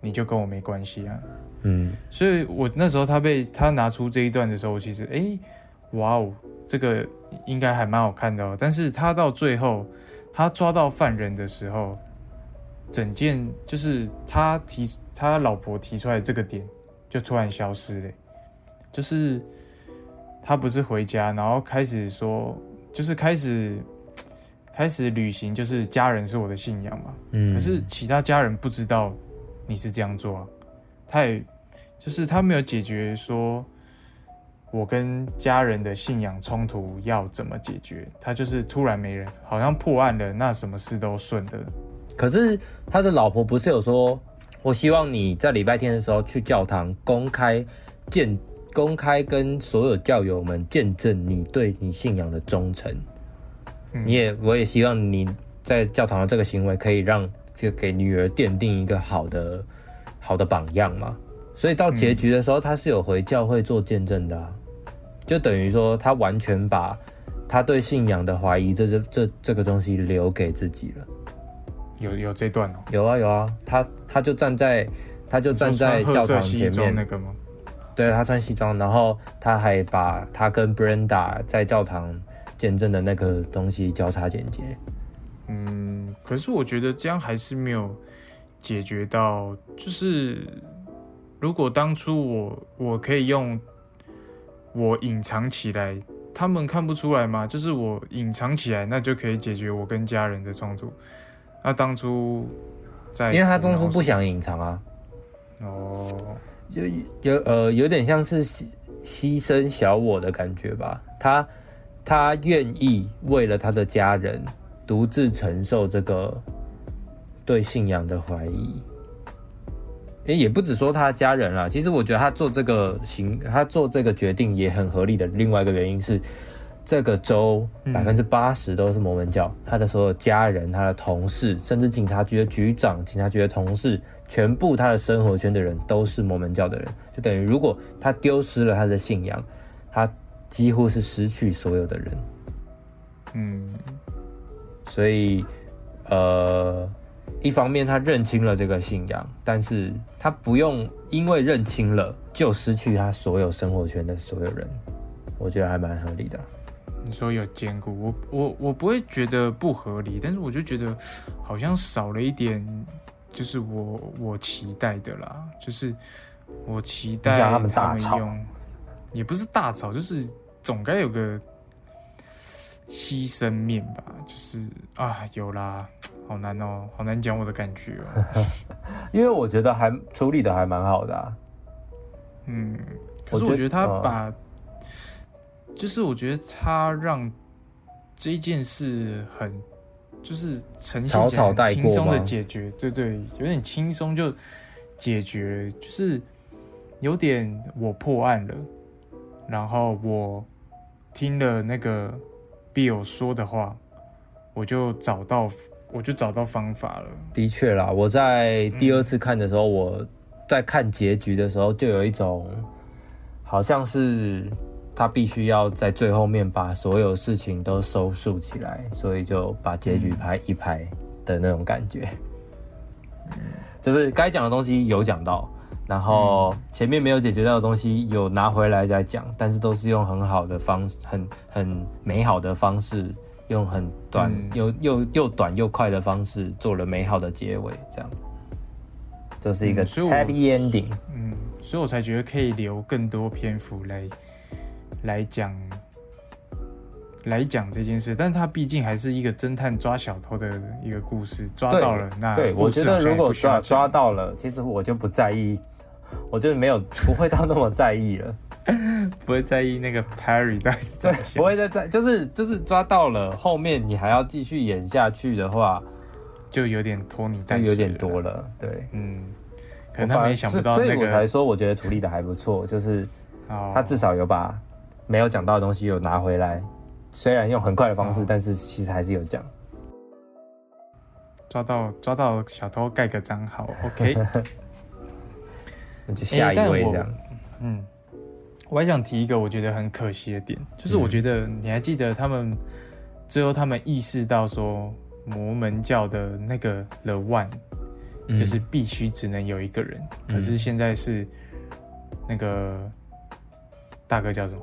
Speaker 1: 你就跟我没关系啊。嗯，所以我那时候他被他拿出这一段的时候，其实哎，哇哦，这个应该还蛮好看的哦。但是他到最后他抓到犯人的时候，整件就是他提他老婆提出来这个点，就突然消失了。就是他不是回家，然后开始说，就是开始开始旅行，就是家人是我的信仰嘛。
Speaker 2: 嗯，
Speaker 1: 可是其他家人不知道你是这样做啊，他也就是他没有解决说，我跟家人的信仰冲突要怎么解决，他就是突然没人，好像破案了，那什么事都顺了。
Speaker 2: 可是他的老婆不是有说，我希望你在礼拜天的时候去教堂公开见。公开跟所有教友们见证你对你信仰的忠诚，你也我也希望你在教堂的这个行为可以让就给女儿奠定一个好的好的榜样嘛。所以到结局的时候，他是有回教会做见证的，就等于说他完全把他对信仰的怀疑这这这这个东西留给自己了。
Speaker 1: 有有这段哦，
Speaker 2: 有啊有啊，他他就站在他就站在教堂前面
Speaker 1: 那个吗？
Speaker 2: 对他穿西装，然后他还把他跟 Brenda 在教堂见证的那个东西交叉剪接。
Speaker 1: 嗯，可是我觉得这样还是没有解决到，就是如果当初我我可以用我隐藏起来，他们看不出来吗？就是我隐藏起来，那就可以解决我跟家人的冲突。那当初在，
Speaker 2: 因为他当初不想隐藏啊。
Speaker 1: 哦。
Speaker 2: 就有呃有点像是牺牺牲小我的感觉吧，他他愿意为了他的家人独自承受这个对信仰的怀疑，诶也不止说他家人啦，其实我觉得他做这个行他做这个决定也很合理的。另外一个原因是。这个州百分之八十都是摩门教，他的所有家人、他的同事，甚至警察局的局长、警察局的同事，全部他的生活圈的人都是摩门教的人，就等于如果他丢失了他的信仰，他几乎是失去所有的人。
Speaker 1: 嗯，
Speaker 2: 所以呃，一方面他认清了这个信仰，但是他不用因为认清了就失去他所有生活圈的所有人，我觉得还蛮合理的。
Speaker 1: 你说有兼顾，我我我不会觉得不合理，但是我就觉得好像少了一点，就是我我期待的啦，就是我期待
Speaker 2: 他们大吵，
Speaker 1: 也不是大吵，就是总该有个牺牲面吧，就是啊有啦，好难哦，好难讲我的感觉哦，
Speaker 2: 因为我觉得还处理的还蛮好的，
Speaker 1: 嗯，可是我觉得他把。就是我觉得他让这件事很，就是呈现起来轻松的解决，对对，有点轻松就解决，就是有点我破案了，然后我听了那个 Bill 说的话，我就找到我就找到方法了。
Speaker 2: 的确啦，我在第二次看的时候，我在看结局的时候，就有一种好像是。他必须要在最后面把所有事情都收束起来，所以就把结局拍一拍的那种感觉。就是该讲的东西有讲到，然后前面没有解决到的东西有拿回来再讲，但是都是用很好的方式，很很美好的方式，用很短又又又短又快的方式做了美好的结尾，这样就是一个 happy ending。
Speaker 1: 嗯，所以我才觉得可以留更多篇幅来。来讲，来讲这件事，但它毕竟还是一个侦探抓小偷的一个故事，抓到了那
Speaker 2: 对，我觉得如果抓抓到了，其实我就不在意，我就没有 不会到那么在意了，
Speaker 1: 不会在意那个 Perry 的，
Speaker 2: 不会再在，就是就是抓到了，后面你还要继续演下去的话，
Speaker 1: 就有点拖泥带
Speaker 2: 水，有点多了，对，
Speaker 1: 嗯，可能他们也想不到那个，
Speaker 2: 所以我才说我觉得处理的还不错，就是他至少有把。没有讲到的东西有拿回来，虽然用很快的方式，但是其实还是有讲。
Speaker 1: 抓到抓到小偷盖个章，好，OK。
Speaker 2: 那就下一位这样。
Speaker 1: 嗯，我还想提一个我觉得很可惜的点，就是我觉得你还记得他们最后他们意识到说摩门教的那个 The One，就是必须只能有一个人，可是现在是那个大哥叫什么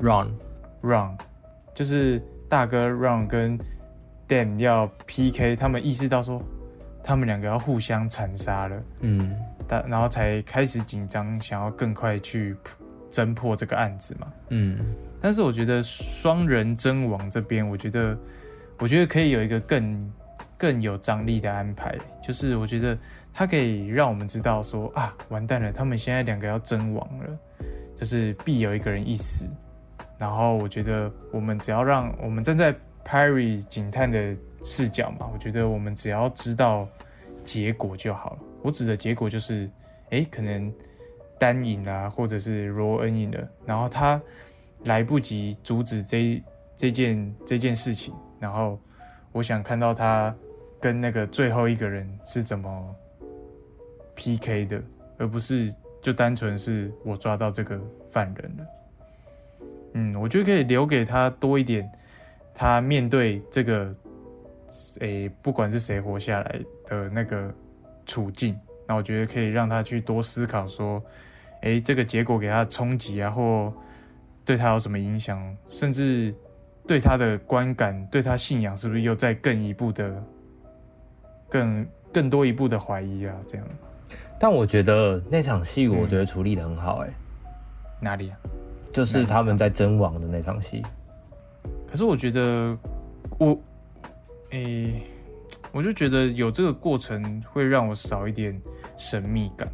Speaker 1: ？Run，Run，就是大哥 Run 跟 Dan 要 PK，他们意识到说，他们两个要互相残杀了，
Speaker 2: 嗯
Speaker 1: 但然后才开始紧张，想要更快去侦破这个案子嘛。
Speaker 2: 嗯
Speaker 1: 但是我觉得双人争王这边，我觉得我觉得可以有一个更更有张力的安排，就是我觉得它可以让我们知道说啊，完蛋了，他们现在两个要争王了，就是必有一个人一死。然后我觉得我们只要让我们站在 Perry 警探的视角嘛，我觉得我们只要知道结果就好了。我指的结果就是，诶，可能单影啦，或者是罗恩影了，然后他来不及阻止这这件这件事情，然后我想看到他跟那个最后一个人是怎么 PK 的，而不是就单纯是我抓到这个犯人了。嗯，我觉得可以留给他多一点，他面对这个，诶、不管是谁活下来的那个处境，那我觉得可以让他去多思考说，诶、这个结果给他的冲击啊，或对他有什么影响，甚至对他的观感、对他信仰是不是又再更一步的、更更多一步的怀疑啊？这样
Speaker 2: 但我觉得那场戏，我觉得处理的很好、哎、
Speaker 1: 哪里啊？
Speaker 2: 就是他们在争王的那场戏。
Speaker 1: 可是我觉得我，诶、我就觉得有这个过程会让我少一点神秘感。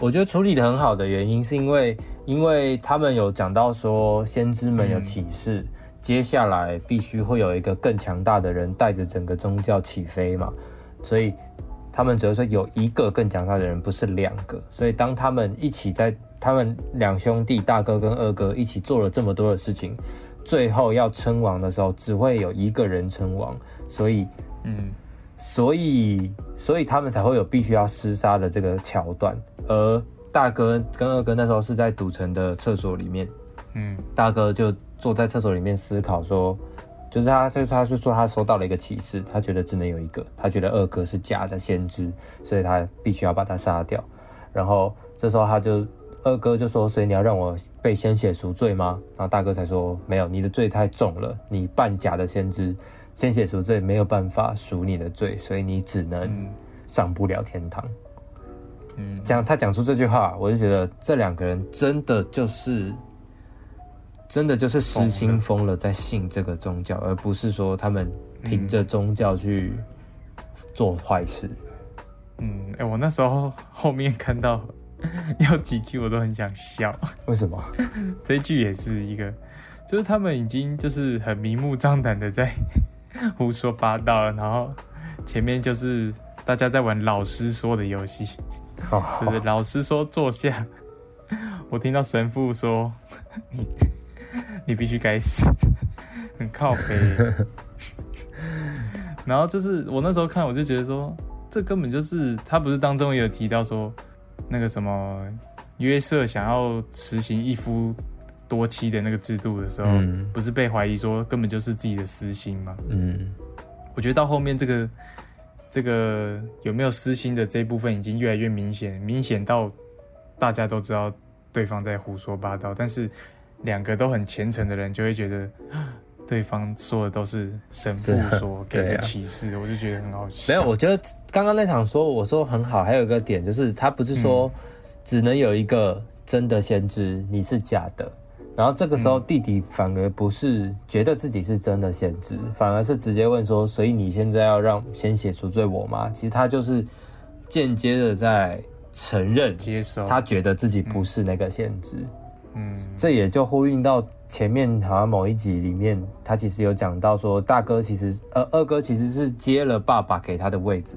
Speaker 2: 我觉得处理的很好的原因，是因为因为他们有讲到说，先知们有启示，接下来必须会有一个更强大的人带着整个宗教起飞嘛，所以他们只是说有一个更强大的人，不是两个。所以当他们一起在他们两兄弟大哥跟二哥一起做了这么多的事情，最后要称王的时候，只会有一个人称王，所以
Speaker 1: 嗯
Speaker 2: 所以，所以他们才会有必须要厮杀的这个桥段。而大哥跟二哥那时候是在赌城的厕所里面，
Speaker 1: 嗯
Speaker 2: 大哥就坐在厕所里面思考说，就是他，就是他是说他收到了一个启示，他觉得只能有一个，他觉得二哥是假的先知，所以他必须要把他杀掉。然后这时候他就二哥就说，所以你要让我被鲜血赎罪吗？然后大哥才说没有，你的罪太重了，你扮假的先知，鲜血赎罪没有办法赎你的罪，所以你只能
Speaker 1: 嗯
Speaker 2: 上不了天堂。
Speaker 1: 嗯，
Speaker 2: 讲他讲出这句话，我就觉得这两个人真的就是，真的就是失心疯了，在信这个宗教，而不是说他们凭着宗教去做坏事。
Speaker 1: 嗯，哎、我那时候后面看到有几句我都很想笑，
Speaker 2: 为什么？
Speaker 1: 这一句也是一个，就是他们已经就是很明目张胆的在 胡说八道，然后前面就是大家在玩老师说的游戏，
Speaker 2: 哦，
Speaker 1: 就是老师说坐下，我听到神父说 你你必须该死，很靠北。然后就是我那时候看，我就觉得说，这根本就是他不是当中也有提到说，那个什么约瑟想要实行一夫多妻的那个制度的时候，
Speaker 2: 嗯
Speaker 1: 不是被怀疑说根本就是自己的私心吗？
Speaker 2: 嗯
Speaker 1: 我觉得到后面这个这个有没有私心的这一部分已经越来越明显，明显到大家都知道对方在胡说八道，但是两个都很虔诚的人就会觉得 对方说的都是神父
Speaker 2: 是啊
Speaker 1: 所 给的启示，我就觉得很好笑。
Speaker 2: 没有，我觉得刚刚那场说我说很好，还有一个点就是他不是说只能有一个真的先知，你是假的。然后这个时候弟弟反而不是觉得自己是真的先知，反而是直接问说：“所以你现在要让先写赎罪我吗？”其实他就是间接的在承认
Speaker 1: 接受
Speaker 2: 他觉得自己不是那个先知。
Speaker 1: 嗯
Speaker 2: 这也就呼应到前面好像某一集里面，他其实有讲到说，大哥其实呃二哥其实是接了爸爸给他的位置，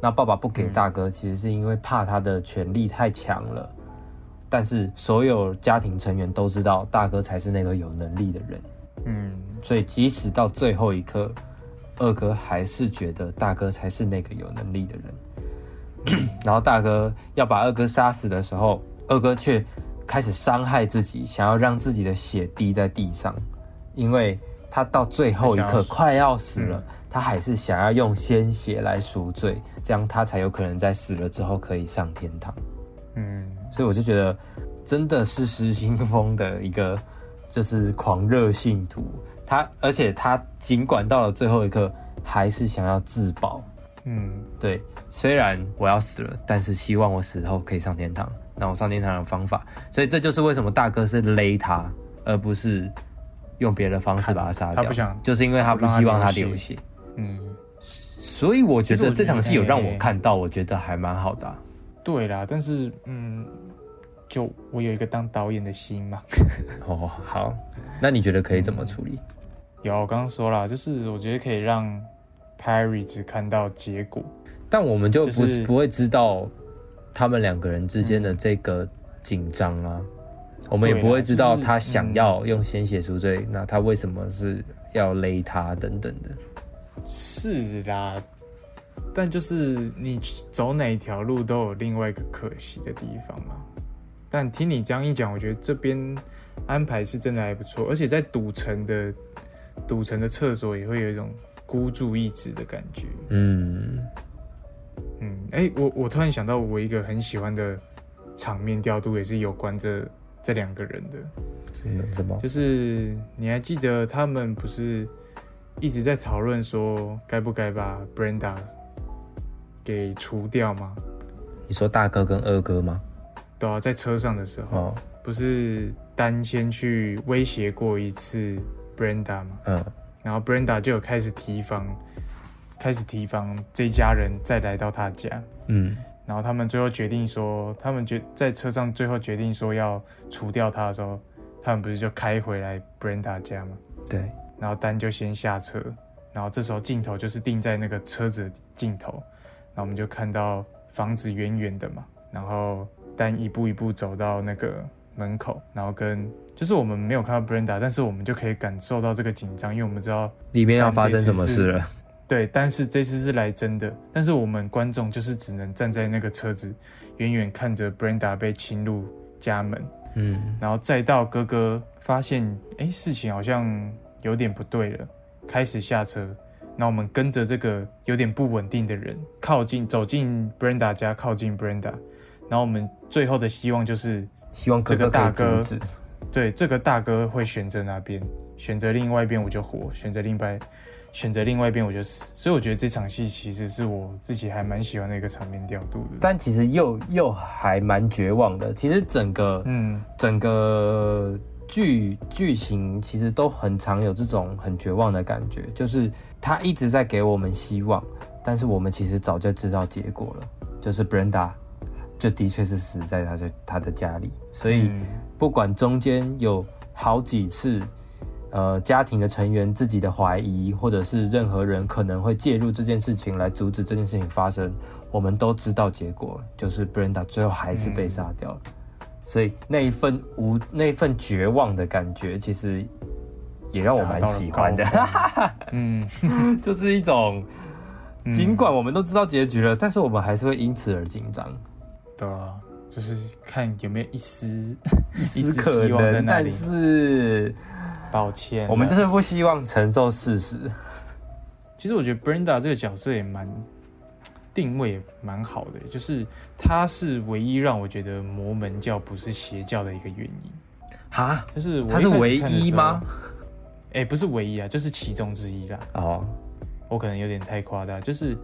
Speaker 2: 那爸爸不给大哥，其实是因为怕他的权力太强了。但是所有家庭成员都知道，大哥才是那个有能力的人，
Speaker 1: 嗯
Speaker 2: 所以即使到最后一刻，二哥还是觉得大哥才是那个有能力的人。然后大哥要把二哥杀死的时候，二哥却开始伤害自己，想要让自己的血滴在地上，因为他到最后一刻快要死了，他还是想要用鲜血来赎罪，这样他才有可能在死了之后可以上天堂。
Speaker 1: 嗯
Speaker 2: 所以我就觉得真的是失心疯的一个就是狂热信徒，他而且他尽管到了最后一刻还是想要自保，
Speaker 1: 嗯，
Speaker 2: 对，虽然我要死了，但是希望我死后可以上天堂。那我上天堂的方法，所以这就是为什么大哥是勒他，而不是用别的方式把他杀掉。
Speaker 1: 他不想
Speaker 2: 就是因为他不希望他
Speaker 1: 流
Speaker 2: 流血。
Speaker 1: 嗯，
Speaker 2: 所以我觉得这场戏有让我
Speaker 1: 哎
Speaker 2: 看到，我觉得还蛮好的啊、
Speaker 1: 对啦，但是嗯，就我有一个当导演的心嘛。
Speaker 2: 哦，好，那你觉得可以怎么处理？
Speaker 1: 有，我刚刚说了，就是我觉得可以让 Perry 只看到结果。
Speaker 2: 但我们就不、
Speaker 1: 就是
Speaker 2: 不会知道他们两个人之间的这个紧张啊，我们也不会知道他想要用鲜血赎罪，那他为什么是要勒他等等的。
Speaker 1: 是啦，但就是你走哪一条路都有另外一个可惜的地方啊。但听你这样一讲，我觉得这边安排是真的还不错，而且在赌城的赌城的厕所也会有一种孤注一掷的感觉。
Speaker 2: 嗯，
Speaker 1: 嗯，哎、我我突然想到，我一个很喜欢的场面调度也是有关这这两个人的，
Speaker 2: 怎么怎么？
Speaker 1: 就是你还记得他们不是一直在讨论说该不该把 Brenda 给除掉吗？
Speaker 2: 你说大哥跟二哥吗？
Speaker 1: 对啊，在车上的时候，
Speaker 2: 哦，
Speaker 1: 不是丹先去威胁过一次 Brenda 吗？
Speaker 2: 嗯
Speaker 1: 然后 Brenda 就有开始提防，开始提防这一家人再来到他家。
Speaker 2: 嗯
Speaker 1: 然后他们最后决定说，他们决在车上最后决定说要除掉他的时候，他们不是就开回来 Brenda 家吗？
Speaker 2: 对，
Speaker 1: 然后丹就先下车，然后这时候镜头就是定在那个车子的镜头，然后我们就看到房子远远的嘛，然后丹一步一步走到那个门口，然后跟就是我们没有看到 Brenda，但是我们就可以感受到这个紧张，因为我们知道
Speaker 2: 里面要发生什么事了？
Speaker 1: 对，但是这次是来真的，但是我们观众就是只能站在那个车子，远远看着 Brenda 被侵入家门，
Speaker 2: 嗯
Speaker 1: 然后再到哥哥发现，哎，事情好像有点不对了，开始下车。那我们跟着这个有点不稳定的人靠近，走进 Brenda 家，靠近 Brenda。然后我们最后的希望就是，
Speaker 2: 希望哥
Speaker 1: 这个大哥。对这个大哥会选择哪边，选择另外一边我就活，选择另外选择另外一边我就死。所以我觉得这场戏其实是我自己还蛮喜欢的一个场面调度的。
Speaker 2: 但其实又又还蛮绝望的。其实整个
Speaker 1: 嗯，
Speaker 2: 整个剧剧情其实都很常有这种很绝望的感觉，就是他一直在给我们希望，但是我们其实早就知道结果了，就是 Brenda 就的确是死在他的他的家里，所以
Speaker 1: 嗯。
Speaker 2: 不管中间有好几次。呃，家庭的成员自己的怀疑，或者是任何人可能会介入这件事情来阻止这件事情发生，我们都知道结果，就是 Brenda 最后还是被杀掉了。所以那一份无那一份绝望的感觉，其实也让我蛮喜欢的，
Speaker 1: 嗯，
Speaker 2: 就是一种尽管我们都知道结局了，但是我们还是会因此而紧张，
Speaker 1: 对啊，就是看有没有一丝
Speaker 2: 一
Speaker 1: 一丝
Speaker 2: 可
Speaker 1: 希望在
Speaker 2: 能，但。是
Speaker 1: 抱歉啊，
Speaker 2: 我们就是不希望承受事实。
Speaker 1: 其实我觉得 Brenda 这个角色也蛮定位也蛮好的，就是她是唯一让我觉得摩门教不是邪教的一个原因。
Speaker 2: 哈，
Speaker 1: 就是
Speaker 2: 他是唯一吗？？
Speaker 1: 哎、不是唯一啊，就是其中之一啦。
Speaker 2: 哦，
Speaker 1: 我可能有点太夸大，就是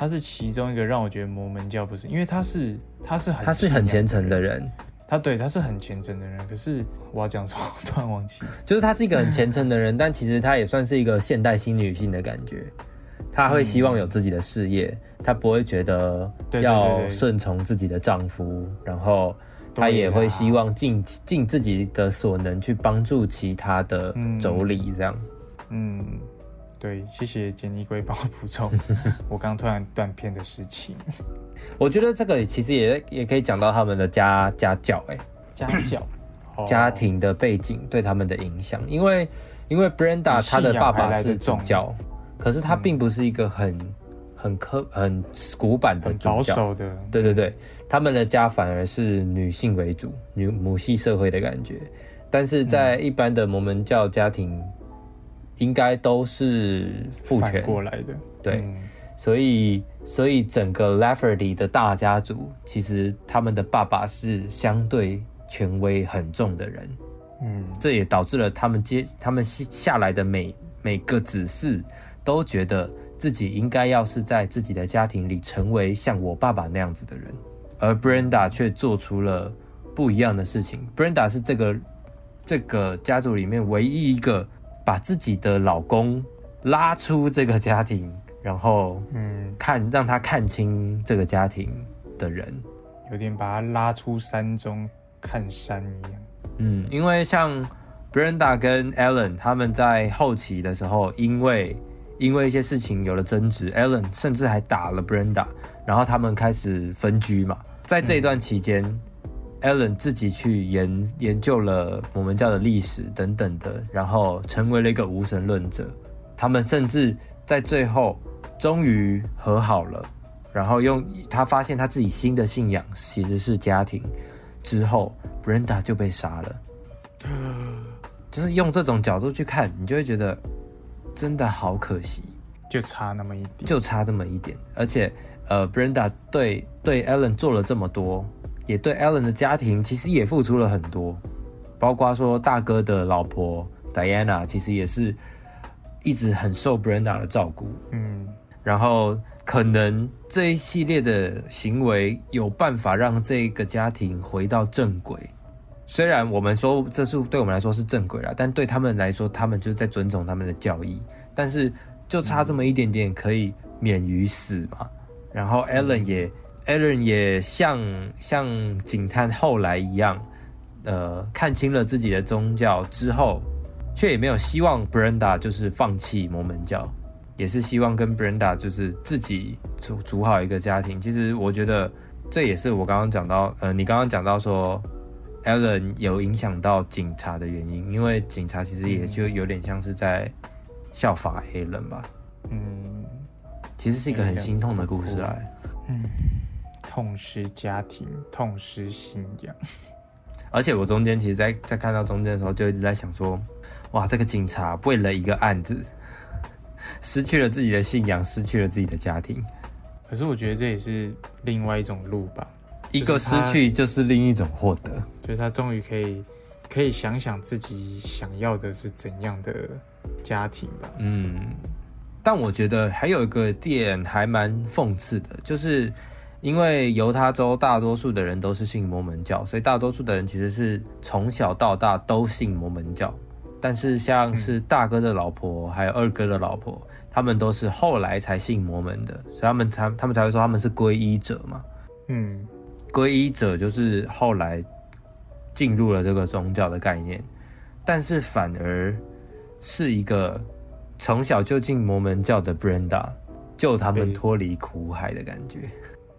Speaker 1: 他是其中一个让我觉得摩门教不是，因为他是他是很
Speaker 2: 他是很虔诚的
Speaker 1: 人，他对他是很虔诚的人。可是我要讲什么，我突然忘记。
Speaker 2: 就是他是一个很虔诚的人，但其实他也算是一个现代新女性的感觉。她会希望有自己的事业，她不会觉得要
Speaker 1: 对
Speaker 2: 顺从自己的丈夫，然后她也会希望尽尽自己的所能去帮助其他的妯娌，这样。
Speaker 1: 嗯，对，谢谢杰尼龟帮我补充 我刚突然断片的事情。
Speaker 2: 我觉得这个其实也也可以讲到他们的家 家教、欸，
Speaker 1: 家教，哦
Speaker 2: 家庭的背景对他们的影响，因为因为 Brenda 她的爸爸是主教，可是他并不是一个很很科很古板的
Speaker 1: 很保守的，
Speaker 2: 对对对，他们的家反而是女性为主，女母系社会的感觉，但是在一般的摩门教家庭，应该都是父权，
Speaker 1: 过来的，
Speaker 2: 对。
Speaker 1: 嗯。
Speaker 2: 所以所以整个 Lafferty 的大家族，其实他们的爸爸是相对权威很重的人，
Speaker 1: 嗯，
Speaker 2: 这也导致了他们接他们下下来的每每个子嗣都觉得自己应该要是在自己的家庭里成为像我爸爸那样子的人，而 Brenda 却做出了不一样的事情。Brenda 是这个这个家族里面唯一一个把自己的老公拉出这个家庭，然后
Speaker 1: 嗯，
Speaker 2: 看让他看清这个家庭的人。
Speaker 1: 有点把他拉出山中看山一样。
Speaker 2: 嗯，因为像 Brenda 跟 Alan 他们在后期的时候，因为因为一些事情有了争执，Alan 甚至还打了 Brenda，然后他们开始分居嘛。在这一段期间、l a n 自己去研研究了我们教的历史等等的，然后成为了一个无神论者。他们甚至在最后终于和好了，然后用他发现他自己新的信仰其实是家庭。之后，Brenda 就被杀了。就是用这种角度去看，你就会觉得真的好可惜，
Speaker 1: 就差那么一点，
Speaker 2: 就差那么一点。而且，呃，Brenda 对对 Allen 做了这么多，也对 Ellen 的家庭其实也付出了很多，包括说大哥的老婆 Diana 其实也是一直很受 Brenda 的照顾。
Speaker 1: 嗯，
Speaker 2: 然后可能这一系列的行为有办法让这个家庭回到正轨。虽然我们说这是对我们来说是正轨了，但对他们来说，他们就是在尊重他们的教义。但是就差这么一点点，可以免于死嘛。然后 Ellen 也，Ellen 也像像警探后来一样，呃，看清了自己的宗教之后，却也没有希望 Brenda 就是放弃摩门教，也是希望跟 Brenda 就是自己组组好一个家庭。其实我觉得这也是我刚刚讲到，呃，你刚刚讲到说。Allen 有影响到警察的原因，因为警察其实也就有点像是在效法黑人吧。
Speaker 1: 嗯，
Speaker 2: 其实是一个很心痛的故事啊。
Speaker 1: 嗯，痛失家庭，痛失信仰。
Speaker 2: 而且我中间其实，在在看到中间的时候，就一直在想说，哇，这个警察为了一个案子，失去了自己的信仰，失去了自己的家庭。
Speaker 1: 可是我觉得这也是另外一种路吧。
Speaker 2: 一个失去就是另一种获得，
Speaker 1: 就是他终于可以可以想想自己想要的是怎样的家庭吧。
Speaker 2: 嗯，但我觉得还有一个点还蛮讽刺的，就是因为犹他州大多数的人都是信摩门教，所以大多数的人其实是从小到大都信摩门教。但是像是大哥的老婆还有二哥的老婆，他们都是后来才信摩门的，所以他们才他们才会说他们是皈依者嘛。
Speaker 1: 嗯。
Speaker 2: 皈依者就是后来进入了这个宗教的概念，但是反而是一个从小就进摩门教的 Brenda 救他们脱离苦海的感觉。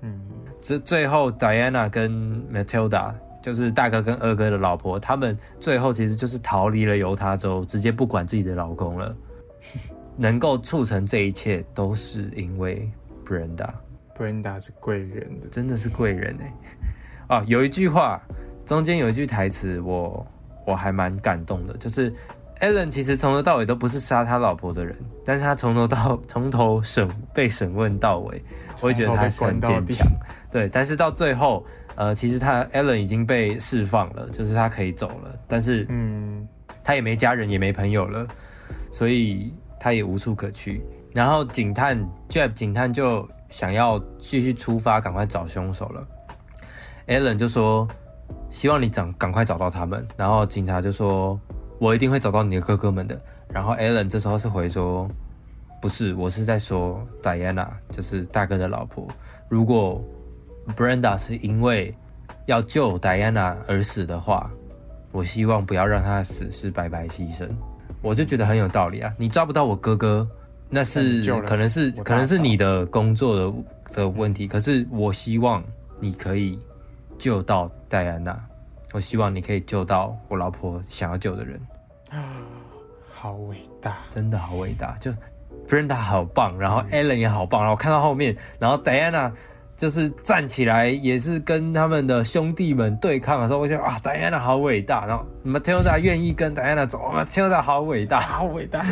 Speaker 1: 嗯，
Speaker 2: 这最后 Diana 跟 Matilda 就是大哥跟二哥的老婆，他们最后其实就是逃离了犹他州，直接不管自己的老公了。能够促成这一切，都是因为 Brenda。
Speaker 1: Brenda 是贵人的，
Speaker 2: 真的是贵人哎！啊，有一句话，中间有一句台词，我我还蛮感动的，就是 Alan 其实从头到尾都不是杀他老婆的人，但是他从头到从头审被审问到尾，我也觉得他是很坚强。对，但是到最后，呃，其实他 Allen 已经被释放了，就是他可以走了，但是嗯，他也没家人，也没朋友了，所以他也无处可去。然后警探 Jeff 警探就。想要继续出发，赶快找凶手了。Allen 就说：“希望你找赶快找到他们。”然后警察就说：“我一定会找到你的哥哥们的。”然后 Allen 这时候是回说：“不是，我是在说 Diana，就是大哥的老婆。如果 Brenda 是因为要救 Diana 而死的话，我希望不要让他死是白白牺牲。”我就觉得很有道理啊！你抓不到我哥哥。那是可能是可能是你的工作的的问题，可是我希望你可以救到戴安娜，我希望你可以救到我老婆想要救的人，
Speaker 1: 好伟大，
Speaker 2: 真的好伟大，就 Brenda 好棒，然后 Allen 也好棒，然后看到后面，然后 Diana。就是站起来，也是跟他们的兄弟们对抗的时候，我觉得啊，Diana 好伟大。然后 Matilda 愿意跟 Diana 走，Matilda 好伟大，
Speaker 1: 好伟大。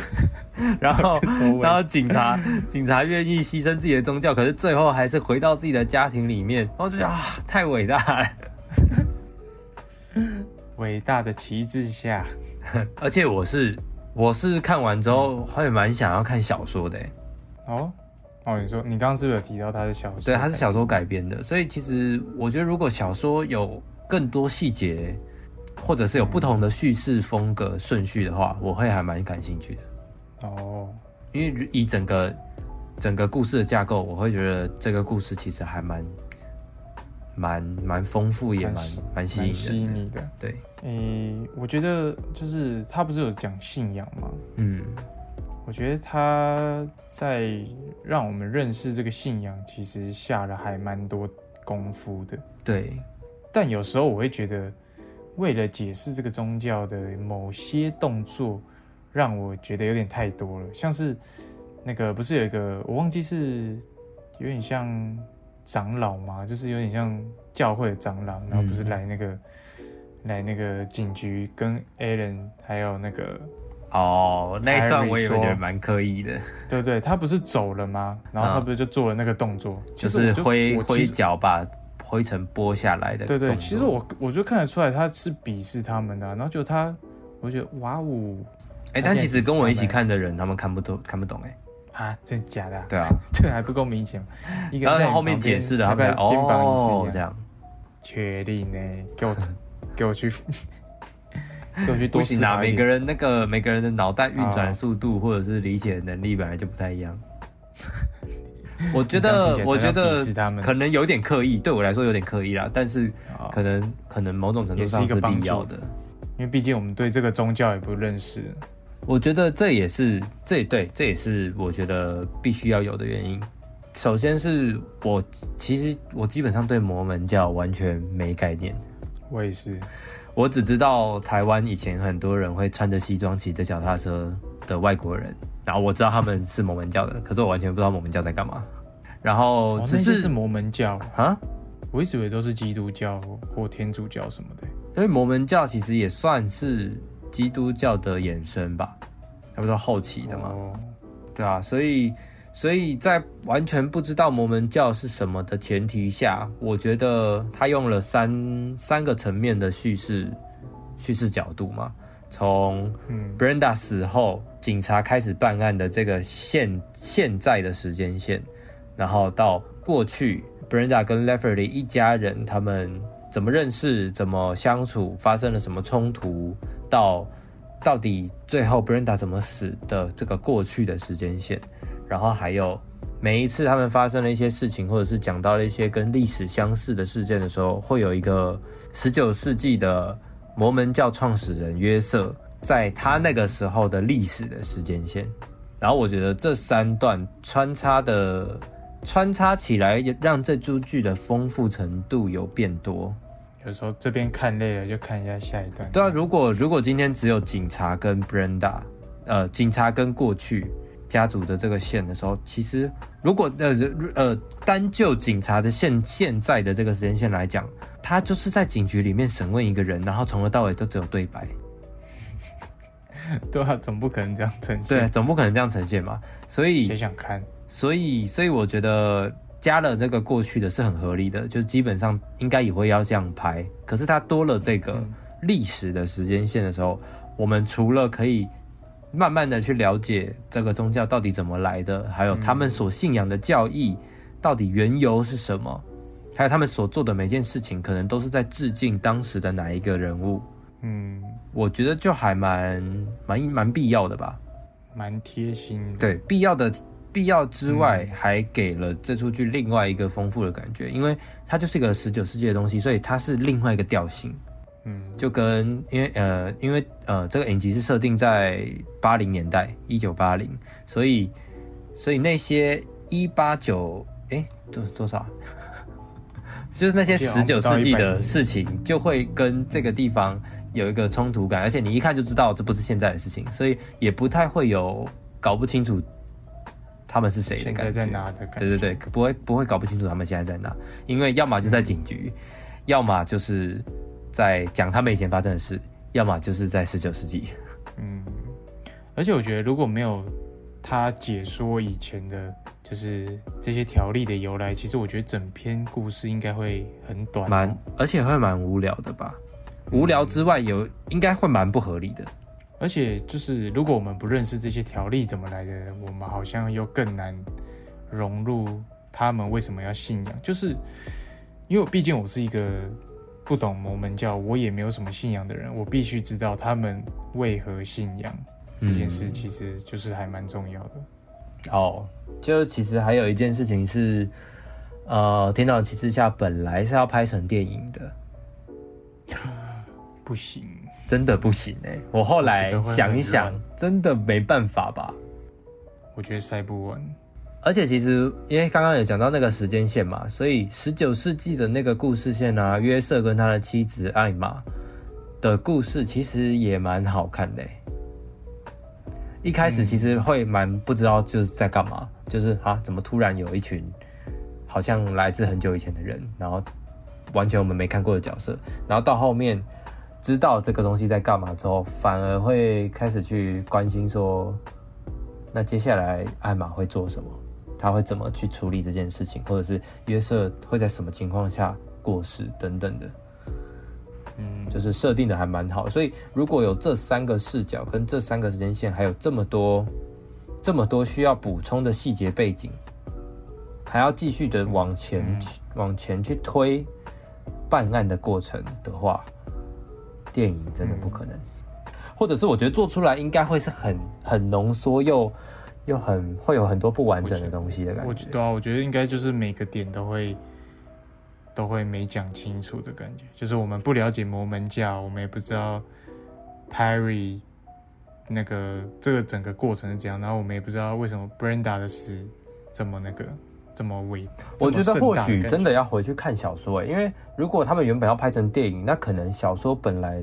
Speaker 2: 然后，然后警察，警察愿意牺牲自己的宗教，可是最后还是回到自己的家庭里面。然后就觉得啊，太伟大了。
Speaker 1: 伟大的旗帜下，
Speaker 2: 而且我是我是看完之后会蛮想要看小说的。
Speaker 1: 哦哦，你说你刚刚是不是有提到它是小说？
Speaker 2: 对，它是小说改编的，所以其实我觉得如果小说有更多细节，或者是有不同的叙事风格顺序的话，我会还蛮感兴趣的。
Speaker 1: 哦，
Speaker 2: 因为以整个整个故事的架构，我会觉得这个故事其实还蛮蛮蛮丰富，也蛮蛮吸引
Speaker 1: 吸引你的。
Speaker 2: 对，
Speaker 1: 诶，我觉得就是他不是有讲信仰吗？
Speaker 2: 嗯，
Speaker 1: 我觉得他在让我们认识这个信仰，其实下了还蛮多功夫的。
Speaker 2: 对，
Speaker 1: 但有时候我会觉得，为了解释这个宗教的某些动作，让我觉得有点太多了。像是那个不是有一个我忘记是有点像长老嘛？就是有点像教会的长老，然后不是来那个、来那个警局跟 Alan 还有那个
Speaker 2: 哦，那一段我也觉得蛮刻意的，
Speaker 1: 对对？他不是走了吗？然后他不是就做了那个动作，
Speaker 2: 就是挥挥脚把灰尘拨下来的。
Speaker 1: 对对，其实我我就看得出来他是鄙视他们的啊、然后就他，我觉得哇哦
Speaker 2: 哎、但其实跟我一起看的人，他们看不懂，看不懂哎、
Speaker 1: 啊，真的假的啊、
Speaker 2: 对啊，
Speaker 1: 这个还不够明显吗？一个
Speaker 2: 然后
Speaker 1: 在
Speaker 2: 后面解释的，他们
Speaker 1: 肩膀
Speaker 2: 哦
Speaker 1: 一样，
Speaker 2: 这样，
Speaker 1: 确定呢？给我 给我去 给我去多
Speaker 2: 不行啊。每个人那个每个人的脑袋运转速度或者是理解能力本来就不太一样。我觉得我觉得可能有点刻意，对我来说有点刻意啦，但是
Speaker 1: 啊
Speaker 2: 可能可能某种程度上
Speaker 1: 是
Speaker 2: 必要的。
Speaker 1: 因为毕竟我们对这个宗教也不认识。
Speaker 2: 我觉得这也是这也对，这也是我觉得必须要有的原因。首先是我其实我基本上对摩门教完全没概念，
Speaker 1: 我也是，
Speaker 2: 我只知道台湾以前很多人会穿着西装骑着脚踏车的外国人，然后我知道他们是摩门教的，可是我完全不知道摩门教在干嘛。然后
Speaker 1: 哦，
Speaker 2: 只
Speaker 1: 是摩门教，
Speaker 2: 啊，
Speaker 1: 我一直以为都是基督教或天主教什么的。
Speaker 2: 因为摩门教其实也算是基督教的衍生吧，差不多后期的嘛。
Speaker 1: 哦，
Speaker 2: 对啊，所以所以在完全不知道摩门教是什么的前提下，我觉得他用了三三个层面的叙事叙事角度嘛，从
Speaker 1: 嗯。
Speaker 2: Brenda 死后，警察开始办案的这个现现在的时间线，然后到过去 Brenda 跟 Lefferty 一家人他们怎么认识、怎么相处、发生了什么冲突，到到底最后 Brenda 怎么死的这个过去的时间线，然后还有每一次他们发生了一些事情，或者是讲到了一些跟历史相似的事件的时候，会有一个十九世纪的摩门教创始人约瑟，在他那个时候的历史的时间线。然后我觉得这三段穿插的穿插起来，也让这出剧的丰富程度有变多。
Speaker 1: 有时候这边看累了就看一下下一段。
Speaker 2: 对啊，如果如果今天只有警察跟 Brenda，呃，警察跟过去家族的这个线的时候，其实如果呃呃单就警察的现现在的这个时间线来讲，他就是在警局里面审问一个人，然后从头到尾都只有对白，
Speaker 1: 对啊，总不可能这样呈现对，
Speaker 2: 总不可能这样呈现嘛。所以
Speaker 1: 谁想看？
Speaker 2: 所以所以我觉得加了这个过去的是很合理的，就基本上应该也会要这样拍。可是它多了这个历史的时间线的时候，我们除了可以慢慢的去了解这个宗教到底怎么来的，还有他们所信仰的教义到底缘由是什么，还有他们所做的每件事情，可能都是在致敬当时的哪一个人物。
Speaker 1: 嗯，
Speaker 2: 我觉得就还蛮蛮蛮必要的吧。
Speaker 1: 蛮贴心的。
Speaker 2: 对，必要的必要之外，还给了这出剧另外一个丰富的感觉，因为它就是一个十九世纪的东西，所以它是另外一个调性，
Speaker 1: 嗯，
Speaker 2: 就跟因为呃，因为呃，这个影集是设定在八零年代，一九八零，所以所以那些一八九哎多多少？就是那些十九世纪的事情，就会跟这个地方有一个冲突感，而且你一看就知道这不是现在的事情，所以也不太会有搞不清楚他们是谁的感觉。
Speaker 1: 现在在哪的感觉？
Speaker 2: 对对对，不会不会搞不清楚他们现在在哪，因为要么就在警局，要么就是在讲他们以前发生的事，要么就是在十九世纪。
Speaker 1: 嗯，而且我觉得如果没有他解说以前的，就是这些条例的由来，其实我觉得整篇故事应该会很短哦、
Speaker 2: 蛮而且会蛮无聊的吧？无聊之外有应该会蛮不合理的。
Speaker 1: 而且就是如果我们不认识这些条例怎么来的，我们好像又更难融入他们为什么要信仰。就是因为毕竟我是一个不懂摩门教，我也没有什么信仰的人，我必须知道他们为何信仰这件事，其实就是还蛮重要的。
Speaker 2: 哦，就其实还有一件事情是，呃，《天堂骑士下》本来是要拍成电影的，
Speaker 1: 不行，
Speaker 2: 真的不行哎！我后来想一想，真的没办法吧？
Speaker 1: 我觉得塞不完。
Speaker 2: 而且其实，因为刚刚有讲到那个时间线嘛，所以十九世纪的那个故事线啊，约瑟跟他的妻子艾玛的故事，其实也蛮好看的。一开始其实会蛮不知道就是在干嘛，就是啊，怎么突然有一群好像来自很久以前的人，然后完全我们没看过的角色，然后到后面知道这个东西在干嘛之后，反而会开始去关心说，那接下来艾玛会做什么，他会怎么去处理这件事情，或者是约瑟会在什么情况下过世等等的。嗯，就是设定的还蛮好，所以如果有这三个视角跟这三个时间线，还有这么多这么多需要补充的细节背景，还要继续的往前往前去推办案的过程的话，电影真的不可能，或者是我觉得做出来应该会是很很浓缩又又很会有很多不完整的东西的感觉。
Speaker 1: 对啊，我觉得应该就是每个点都会。都会没讲清楚的感觉，就是我们不了解摩门教，我们也不知道 Perry 那个这个整个过程是怎样，然后我们也不知道为什么 Brenda 的死这么那个这么伟。
Speaker 2: 我觉得或许真的要回去看小说，因为如果他们原本要拍成电影，那可能小说本来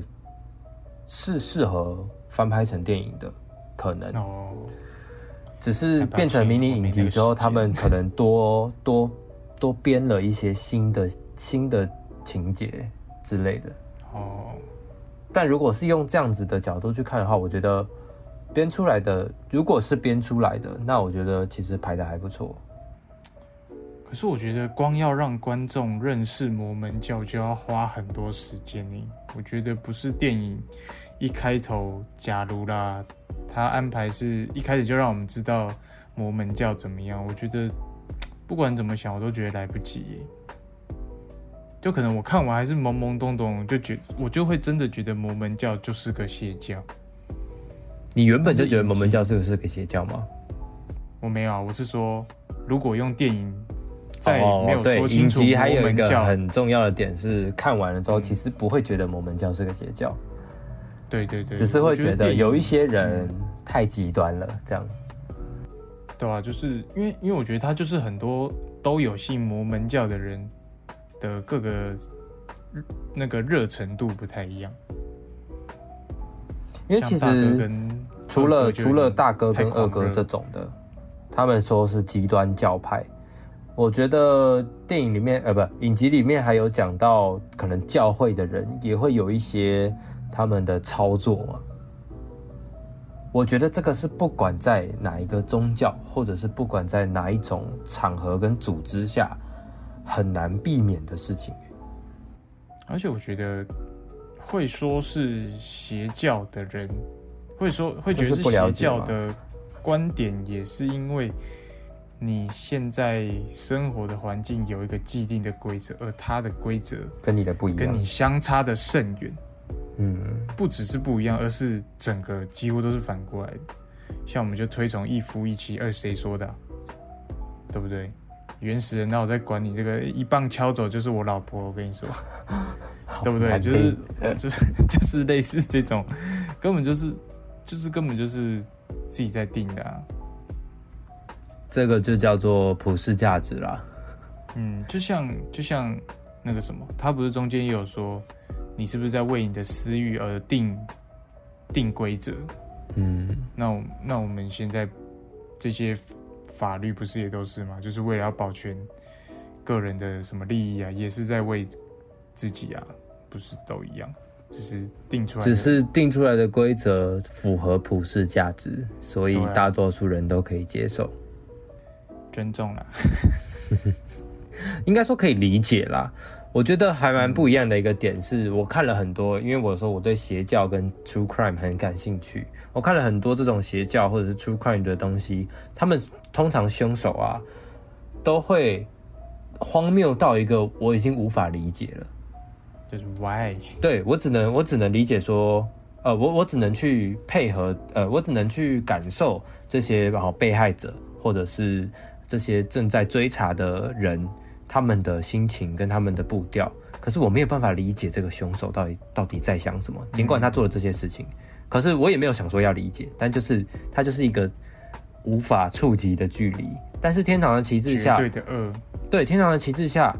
Speaker 2: 是适合翻拍成电影的，可能哦，只是变成迷你影集之后，他们可能多多多编了一些新的。新的情节之类的哦，但如果是用这样子的角度去看的话，我觉得编出来的，如果是编出来的，那我觉得其实拍的还不错。
Speaker 1: 可是我觉得光要让观众认识摩门教，就要花很多时间呢。我觉得不是电影一开头，假如啦，他安排是一开始就让我们知道摩门教怎么样，我觉得不管怎么想，我都觉得来不及。就可能我看完还是懵懵懂懂，就觉我就会真的觉得摩门教就是个邪教。
Speaker 2: 你原本就觉得摩门教是个是个邪教吗？
Speaker 1: 我没有啊，我是说，如果用电影在没有说
Speaker 2: 清
Speaker 1: 楚
Speaker 2: 还有一个很重要的点是，看完了之后其实不会觉得摩门教是个邪教。
Speaker 1: 对对对，
Speaker 2: 只是会觉得有一些人太极端了，这样。
Speaker 1: 对啊，就是因为因为我觉得他就是很多都有信摩门教的人。的各个那个热程度不太一样，
Speaker 2: 因为其实除了除了大哥跟二哥这种的，他们说是极端教派。我觉得电影里面呃不影集里面还有讲到，可能教会的人也会有一些他们的操作嘛。我觉得这个是不管在哪一个宗教，或者是不管在哪一种场合跟组织下。很难避免的事情，
Speaker 1: 而且我觉得会说是邪教的人，会说会觉得是邪教的观点，也是因为你现在生活的环境有一个既定的规则，而它的规则
Speaker 2: 跟你的不一样，
Speaker 1: 跟你相差的甚远。嗯，不只是不一样，而是整个几乎都是反过来的。像我们就推崇一夫一妻，而谁说的？对不对？原始人，那我在管你这个一棒敲走就是我老婆，我跟你说，对不对？就是就是 就是类似这种，根本就是就是根本就是自己在定的。
Speaker 2: 这个就叫做普世价值啦。
Speaker 1: 嗯，就像就像那个什么，他不是中间也有说，你是不是在为你的私欲而定定规则？嗯，那我那我们现在这些。法律不是也都是吗？就是为了要保全个人的什么利益啊，也是在为自己啊，不是都一样？只是定出来，
Speaker 2: 只是定出来的规则符合普世价值，所以大多数人都可以接受，
Speaker 1: 尊重了，
Speaker 2: 应该说可以理解啦。我觉得还蛮不一样的一个点是，我看了很多，因为我说我对邪教跟 true crime 很感兴趣，我看了很多这种邪教或者是 true crime 的东西，他们通常凶手啊都会荒谬到一个我已经无法理解了。
Speaker 1: 就是 why？
Speaker 2: 对我只能我只能理解说，呃，我我只能去配合，呃，我只能去感受这些然后被害者或者是这些正在追查的人他们的心情跟他们的步调，可是我没有办法理解这个凶手到底到底在想什么。尽管他做了这些事情，可是我也没有想说要理解，但就是他就是一个无法触及的距离。但是天堂的旗帜下，
Speaker 1: 对的恶，
Speaker 2: 对天堂的旗帜下，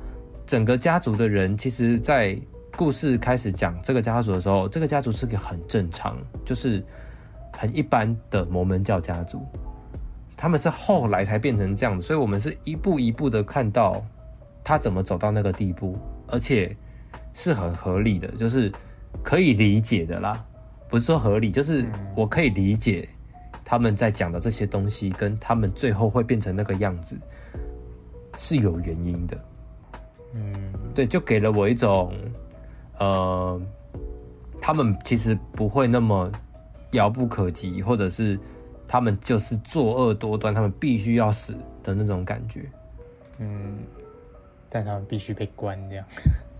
Speaker 2: 整个家族的人，其实，在故事开始讲这个家族的时候，这个家族是个很正常，就是很一般的摩门教家族。他们是后来才变成这样子，所以我们是一步一步的看到他怎么走到那个地步，而且是很合理的，就是可以理解的啦。不是说合理，就是我可以理解他们在讲的这些东西，跟他们最后会变成那个样子是有原因的。
Speaker 1: 嗯，
Speaker 2: 对，就给了我一种，呃，他们其实不会那么遥不可及，或者是他们就是作恶多端，他们必须要死的那种感觉，
Speaker 1: 嗯，但他们必须被关掉。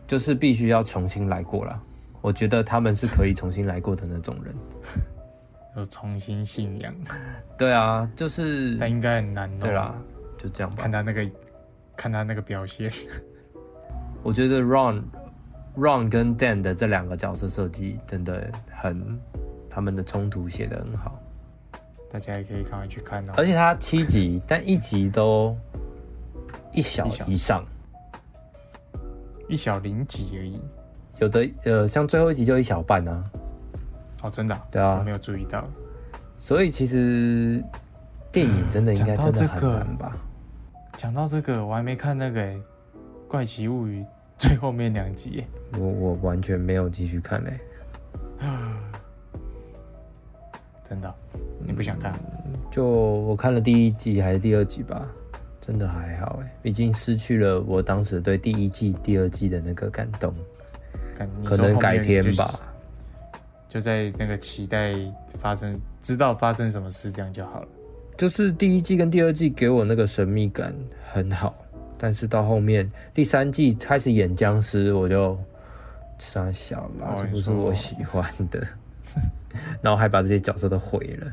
Speaker 2: 就是必须要重新来过了。我觉得他们是可以重新来过的那种人。
Speaker 1: 要重新信仰，
Speaker 2: 对啊，就是
Speaker 1: 但应该很难哦。
Speaker 2: 对啦，就这样吧
Speaker 1: 看。他那个，看他那个表现，
Speaker 2: 我觉得 Ron、Ron 跟 Dan 的这两个角色设计真的很，他们的冲突写得很好。
Speaker 1: 大家也可以赶快去看哦。
Speaker 2: 而且它七集，但一集都一小以上，
Speaker 1: 一小零几而已。
Speaker 2: 有的呃，像最后一集就一小半啊。
Speaker 1: 哦，真的啊、
Speaker 2: 对啊
Speaker 1: 我没有注意到。
Speaker 2: 所以其实电影真的应该真的很难吧？
Speaker 1: 讲到这个，我还没看那个欸《怪奇物语》最后面两集。
Speaker 2: 我我完全没有继续看嘞、
Speaker 1: 真的哦、你不想看？
Speaker 2: 就我看了第一季还是第二季吧，真的还好哎、已经失去了我当时对第一季、第二季的那个感动，可能改天吧。
Speaker 1: 就在那个期待发生，知道发生什么事，这样就好了。
Speaker 2: 就是第一季跟第二季给我那个神秘感很好，但是到后面第三季开始演僵尸，我就傻小啦，
Speaker 1: 哦
Speaker 2: 这不是我喜欢的，然后还把这些角色都毁了。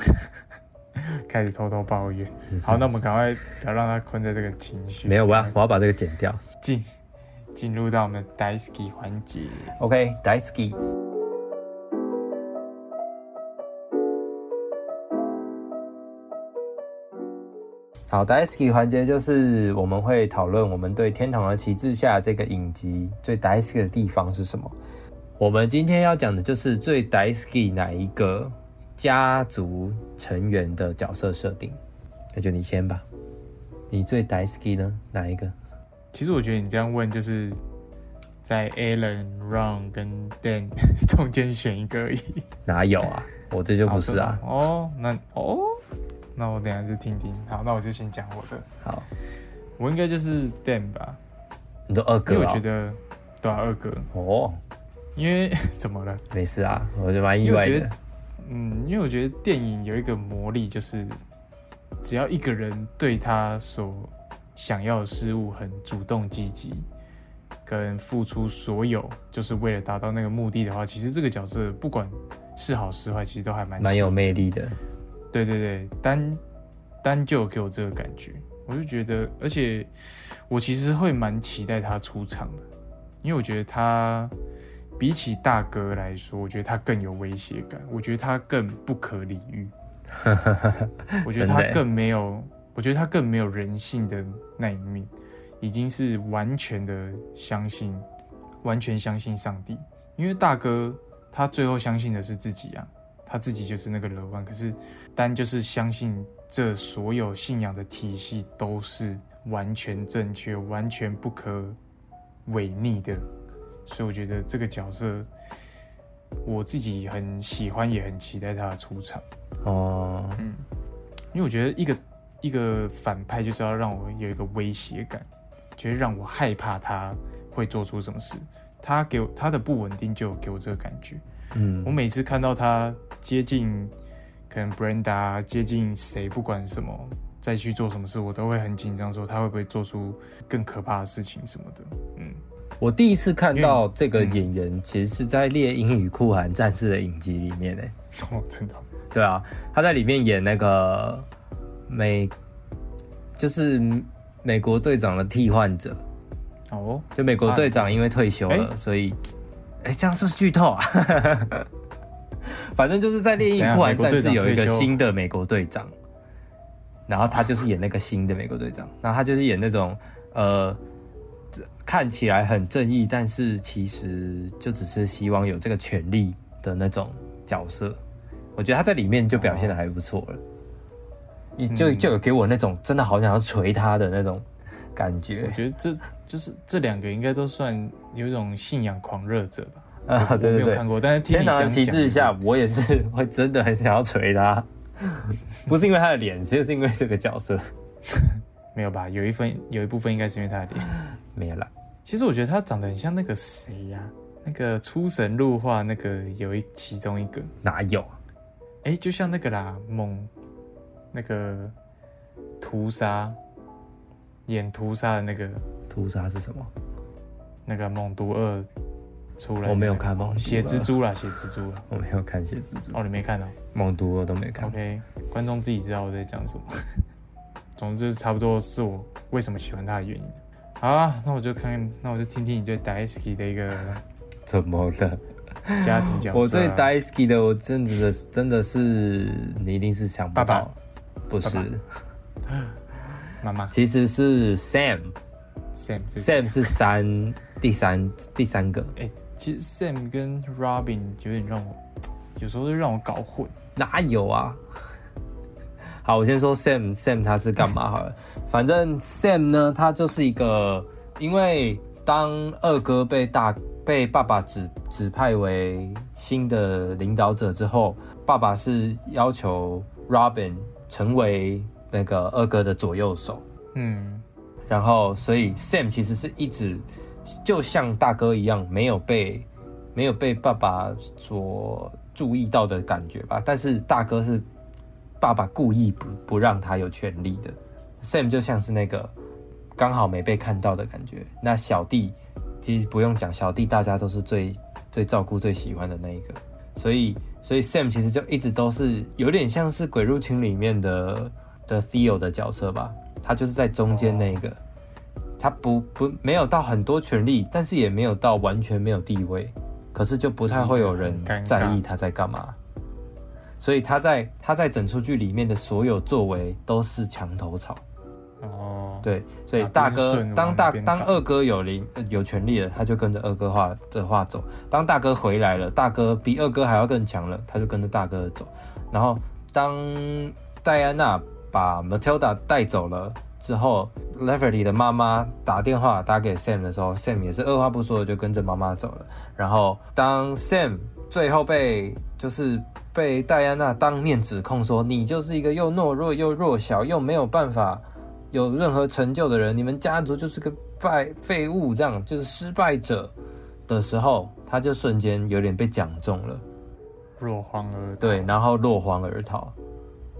Speaker 1: 开始偷偷抱怨。好，那我们赶快不要让他困在这个情绪。
Speaker 2: 没有，我要我要把这个剪掉。
Speaker 1: 进进入到我们的 Daisky 环节。
Speaker 2: OK，Daisky，、好，Daisky 环节就是我们会讨论我们对《天堂的旗帜下》这个影集最 Daisky 的地方是什么。我们今天要讲的就是最 Daisky 哪一个家族成员的角色设定。那就你先吧，你最 Daisky 呢？哪一个？
Speaker 1: 其实我觉得你这样问，就是在 Alan、Ron 跟 Dan 中间选一个而已。
Speaker 2: 哪有啊？我这就不是啊。
Speaker 1: 哦，那哦，那我等一下就听听。好，那我就先讲我的。
Speaker 2: 好，
Speaker 1: 我应该就是 Dan 吧，
Speaker 2: 你都二
Speaker 1: 因
Speaker 2: 哥哦
Speaker 1: 为我觉得对啊，二哥，
Speaker 2: 哦，
Speaker 1: 因为 怎么了？
Speaker 2: 没事啊，我就蛮意外的。
Speaker 1: 嗯，因为我觉得电影有一个魔力，就是只要一个人对他所想要的事物很主动积极，跟付出所有，就是为了达到那个目的的话，其实这个角色不管是好是坏，其实都还蛮
Speaker 2: 蛮有魅力的。
Speaker 1: 对对对，单单就有给我这个感觉，我就觉得，而且我其实会蛮期待他出场的，因为我觉得他比起大哥来说，我觉得他更有威胁感，我觉得他更不可理喻，我觉得他更没有，我觉得他更没有人性的那一面，已经是完全的相信，完全相信上帝，因为大哥他最后相信的是自己啊，他自己就是那个乐万，可是单就是相信这所有信仰的体系都是完全正确、完全不可违逆的，所以我觉得这个角色我自己很喜欢，也很期待他的出场。
Speaker 2: 哦，
Speaker 1: 因为我觉得一个一个反派就是要让我有一个威胁感，就是让我害怕他会做出什么事。他给我他的不稳定就有给我这个感觉。
Speaker 2: 嗯
Speaker 1: 我每次看到他接近可能 Brenda 接近谁，不管什么再去做什么事，我都会很紧张，说他会不会做出更可怕的事情什么的。嗯，
Speaker 2: 我第一次看到这个演员，其实是在《猎鹰与酷寒战士》的影集里面诶。
Speaker 1: 哦，真的，
Speaker 2: 对啊，他在里面演那个美，就是美国队长的替换者。
Speaker 1: 哦，
Speaker 2: 就美国队长因为退休了，
Speaker 1: 哎
Speaker 2: 所以，哎、这样是不是剧透啊？反正就是在《猎鹰酷寒战士》有一个新的美国队长，然后他就是演那个新的美国队长，然后他就是演那种呃，这看起来很正义，但是其实就只是希望有这个权利的那种角色。我觉得他在里面就表现的还不错了，你就就有给我那种真的好想要捶他的那种感觉
Speaker 1: 我。觉得这就是这两个应该都算有一种信仰狂热者吧。
Speaker 2: 啊，
Speaker 1: 我
Speaker 2: 对对对，
Speaker 1: 没有看过，但是听
Speaker 2: 天堂旗帜下，我也是会真的很想要捶他，不是因为他的脸，其实是因为这个角色。
Speaker 1: 没有吧？有一分有一部分应该是因为他的脸。
Speaker 2: 没有啦，
Speaker 1: 其实我觉得他长得很像那个谁呀、那个出神入化那个有一其中一个，
Speaker 2: 哪有啊？
Speaker 1: 哎、就像那个啦，猛那个屠杀演屠杀的那个
Speaker 2: 屠杀是什么？
Speaker 1: 那个猛毒二出来
Speaker 2: 我没有看猛
Speaker 1: 血蜘蛛啦，血蜘蛛啦。
Speaker 2: 我没有看《血蜘蛛》，
Speaker 1: 哦，你没看到
Speaker 2: 猛毒二都没看。
Speaker 1: ？OK，观众自己知道我在讲什么。总之，差不多是我为什么喜欢他的原因。好啊，那我就看，那我就听听你对 Daisuke 的一个
Speaker 2: 怎么了？
Speaker 1: 家庭角色啊、
Speaker 2: 我对 Daisuke 的，我真的真的是你一定是想不
Speaker 1: 爸爸
Speaker 2: 到，不是，
Speaker 1: 妈妈
Speaker 2: 其实是 Sam。
Speaker 1: Sam 是
Speaker 2: Sam 是三第三第三个，
Speaker 1: 哎、其实 Sam 跟 Robin 有点让我，有时候会让我搞混。
Speaker 2: 哪有啊？好，我先说 Sam Sam 他是干嘛好了。反正 Sam 呢，他就是一个，因为当二哥被大被爸爸指指派为新的领导者之后，爸爸是要求 Robin 成为那个二哥的左右手。
Speaker 1: 嗯，
Speaker 2: 然后，所以 Sam 其实是一直就像大哥一样，没有被没有被爸爸所注意到的感觉吧。但是大哥是爸爸故意不不让他有权利的，Sam 就像是那个刚好没被看到的感觉。那小弟其实不用讲，小弟大家都是最最照顾、最喜欢的那一个，所以所以 Sam 其实就一直都是有点像是《鬼入侵》里面的的 Theo 的角色吧。他就是在中间那一个，他不不没有到很多权利，但是也没有到完全没有地位，可是就不太会有人在意他在干嘛。所以他在他在整出剧里面的所有作为都是墙头草。
Speaker 1: 哦，
Speaker 2: 对，所以大哥当大当二哥有灵呃有权利了，他就跟着二哥话的话走。当大哥回来了，大哥比二哥还要更强了，他就跟着大哥走。然后当戴安娜把 Matilda 带走了之后，Leverty 的妈妈打电话打给 Sam 的时候，Sam 也是二话不说的就跟着妈妈走了。然后当 Sam 最后被就是被戴安娜当面指控说你就是一个又懦弱又弱小又没有办法有任何成就的人，你们家族就是个败废物，这样就是失败者的时候，他就瞬间有点被讲中了。
Speaker 1: 落荒而逃
Speaker 2: 对，然后落荒而逃。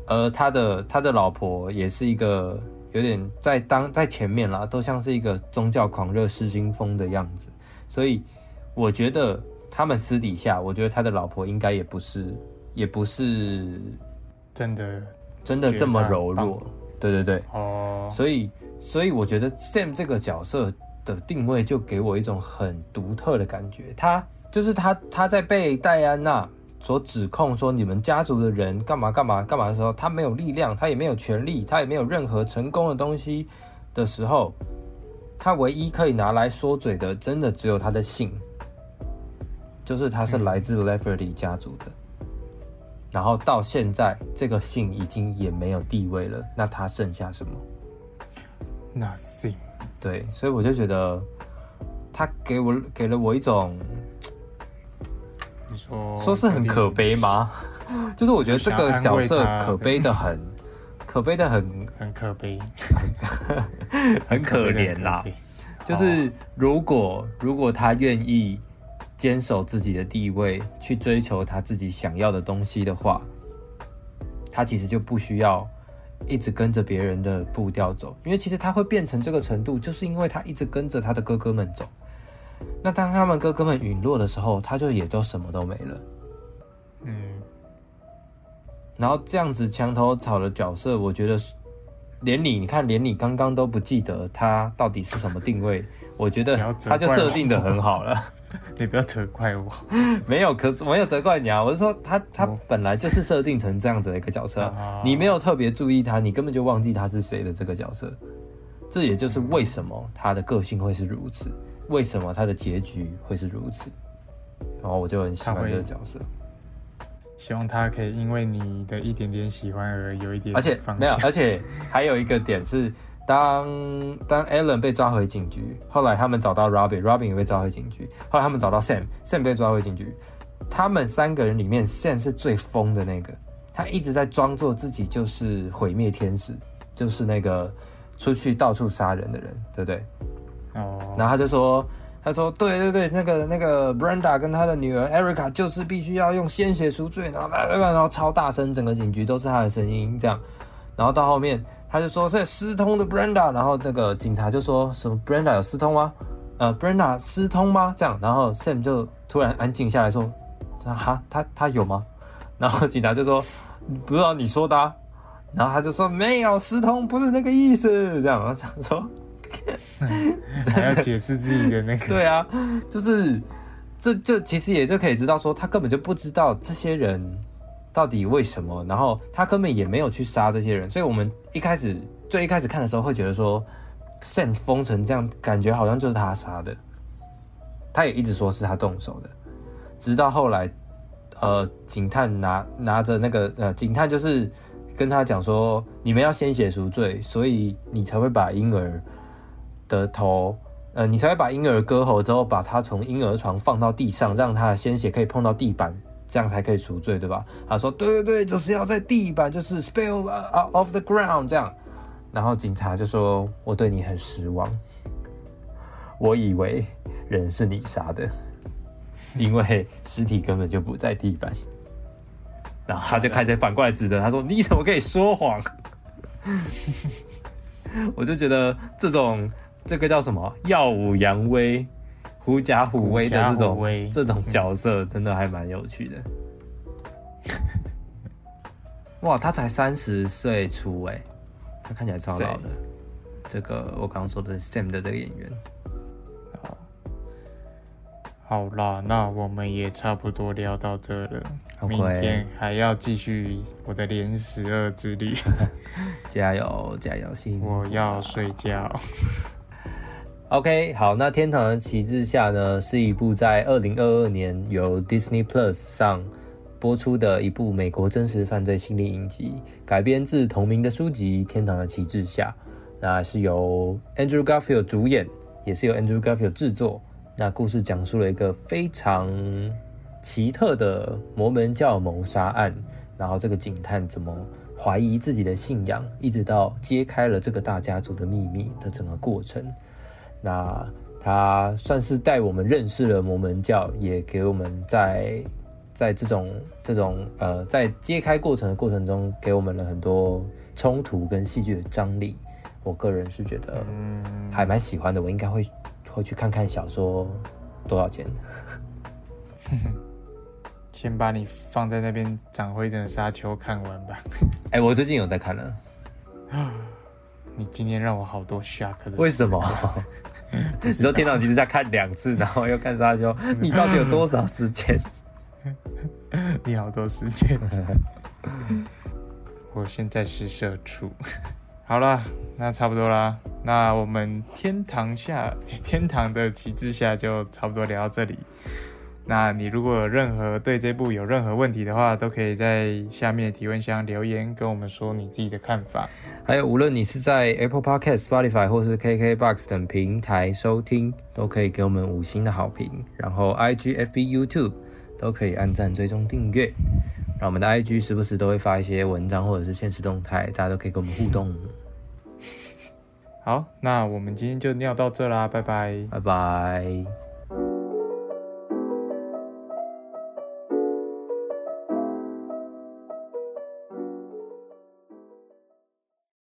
Speaker 2: 而他的他的老婆也是一个有点在当在前面啦，都像是一个宗教狂热失心疯的样子，所以我觉得他们私底下，我觉得他的老婆应该也不是也不是
Speaker 1: 真的
Speaker 2: 真的这么柔弱，对对对，
Speaker 1: 哦，
Speaker 2: 所以所以我觉得 Sam 这个角色的定位就给我一种很独特的感觉，他就是他他在被戴安娜所指控说你们家族的人干嘛干嘛干嘛的时候，他没有力量，他也没有权利，他也没有任何成功的东西的时候，他唯一可以拿来说嘴的，真的只有他的姓，就是他是来自 Lefferty 家族的。然后到现在，这个姓已经也没有地位了，那他剩下什么
Speaker 1: ？nothing，
Speaker 2: 对，所以我就觉得他给我给了我一种
Speaker 1: 你说
Speaker 2: 说是很可悲吗？就是我觉得这个角色可悲的很，可悲的很
Speaker 1: 很可悲，
Speaker 2: 很可怜啦。就是如果如果他愿意坚守自己的地位，去追求他自己想要的东西的话，他其实就不需要一直跟着别人的步调走，因为其实他会变成这个程度，就是因为他一直跟着他的哥哥们走。那当他们哥哥们陨落的时候，他就也都什么都没了。
Speaker 1: 嗯，
Speaker 2: 然后这样子墙头草的角色，我觉得是连你，你看连你刚刚都不记得他到底是什么定位，我觉得他就设定的很好了。
Speaker 1: 你不要责怪我。
Speaker 2: 没有，可是我没有责怪你啊，我是说他他
Speaker 1: 哦
Speaker 2: 本来就是设定成这样子的一个角色
Speaker 1: 啊，
Speaker 2: 你没有特别注意他，你根本就忘记他是谁的这个角色。这也就是为什么他的个性会是如此，为什么他的结局会是如此。然后我就很喜欢这个角色，
Speaker 1: 希望他可以因为你的一点点喜欢而有一点
Speaker 2: 而且没有，而且还有一个点是，当当 Alan 被抓回警局，后来他们找到 Robin，Robin 也被抓回警局，后来他们找到 Sam，Sam 被抓回警局。他们三个人里面，Sam 是最疯的那个，他一直在装作自己就是毁灭天使，就是那个出去到处杀人的人，对不对？
Speaker 1: 哦，
Speaker 2: 然后他就说，他说对对对，那个那个 Brenda 跟他的女儿 Erica 就是必须要用鲜血赎罪，然后然后超大声，整个警局都是他的声音这样。然后到后面他就说是私通的 Brenda，然后那个警察就说什么 Brenda 有私通吗？呃，Brenda 私通吗？这样，然后 Sam 就突然安静下来说，哈，他他有吗？然后警察就说不知道你说的、啊。然后他就说没有私通，不是那个意思，这样。我想说。
Speaker 1: 还要解释自己的那个。
Speaker 2: 对啊，就是这就其实也就可以知道说，他根本就不知道这些人到底为什么，然后他根本也没有去杀这些人，所以我们一开始最一开始看的时候会觉得说，Sam 疯成这样，感觉好像就是他杀的，他也一直说是他动手的，直到后来，呃，警探拿拿着那个呃，警探就是跟他讲说，你们要鲜血赎罪，所以你才会把婴儿的头。呃，你才会把婴儿割喉之后，把他从婴儿床放到地上，让他的鲜血可以碰到地板，这样才可以赎罪，对吧？他说：“对对对，就是要在地板，就是 spill out of the ground 这样。”然后警察就说：“我对你很失望，我以为人是你杀的，因为尸体根本就不在地板。”然后他就开始反过来指责他说：“你怎么可以说谎？” 我就觉得这种。这个叫什么？耀武扬威、狐假虎威的这种这种角色，真的还蛮有趣的。哇，他才三十岁出哎，他看起来超老的。这个我刚刚说的 Sam 的这个演员，
Speaker 1: 好啦，那我们也差不多聊到这了。明天还要继续我的连十二之旅，
Speaker 2: 加油加油，辛苦
Speaker 1: 我要睡觉。
Speaker 2: OK，好，那《天堂的旗帜下》呢，是一部在二零二二年由 Disney Plus 上播出的一部美国真实犯罪心理影集，改编自同名的书籍《天堂的旗帜下》。那是由 Andrew Garfield 主演，也是由 Andrew Garfield 制作。那故事讲述了一个非常奇特的摩门教谋杀案，然后这个警探怎么怀疑自己的信仰，一直到揭开了这个大家族的秘密的整个过程。那他算是带我们认识了摩门教，也给我们在在这种这种呃，在揭开过程的过程中，给我们了很多冲突跟戏剧的张力。我个人是觉得还蛮喜欢的，我应该会会去看看小说多少钱。
Speaker 1: 先把你放在那边长灰尘的沙丘看完吧。
Speaker 2: 哎、我最近有在看了，
Speaker 1: 你今天让我好多 shock 的。
Speaker 2: 为什么？你说《天堂骑士》下看两次，然后又看沙丘，你到底有多少时间？
Speaker 1: 你好多时间。我现在是社畜。好啦，那差不多啦。那我们天堂下天堂的旗帜下就差不多聊到这里。那你如果有任何对这部有任何问题的话，都可以在下面提问箱留言跟我们说你自己的看法。
Speaker 2: 还有，无论你是在 Apple Podcast、Spotify 或是 KKBox 等平台收听，都可以给我们五星的好评。然后 IG、FB、YouTube 都可以按赞、追踪、订阅。然后我们的 IG 时不时都会发一些文章或者是现实动态，大家都可以跟我们互动。
Speaker 1: 好，那我们今天就尿到这啦，拜拜。
Speaker 2: 拜拜。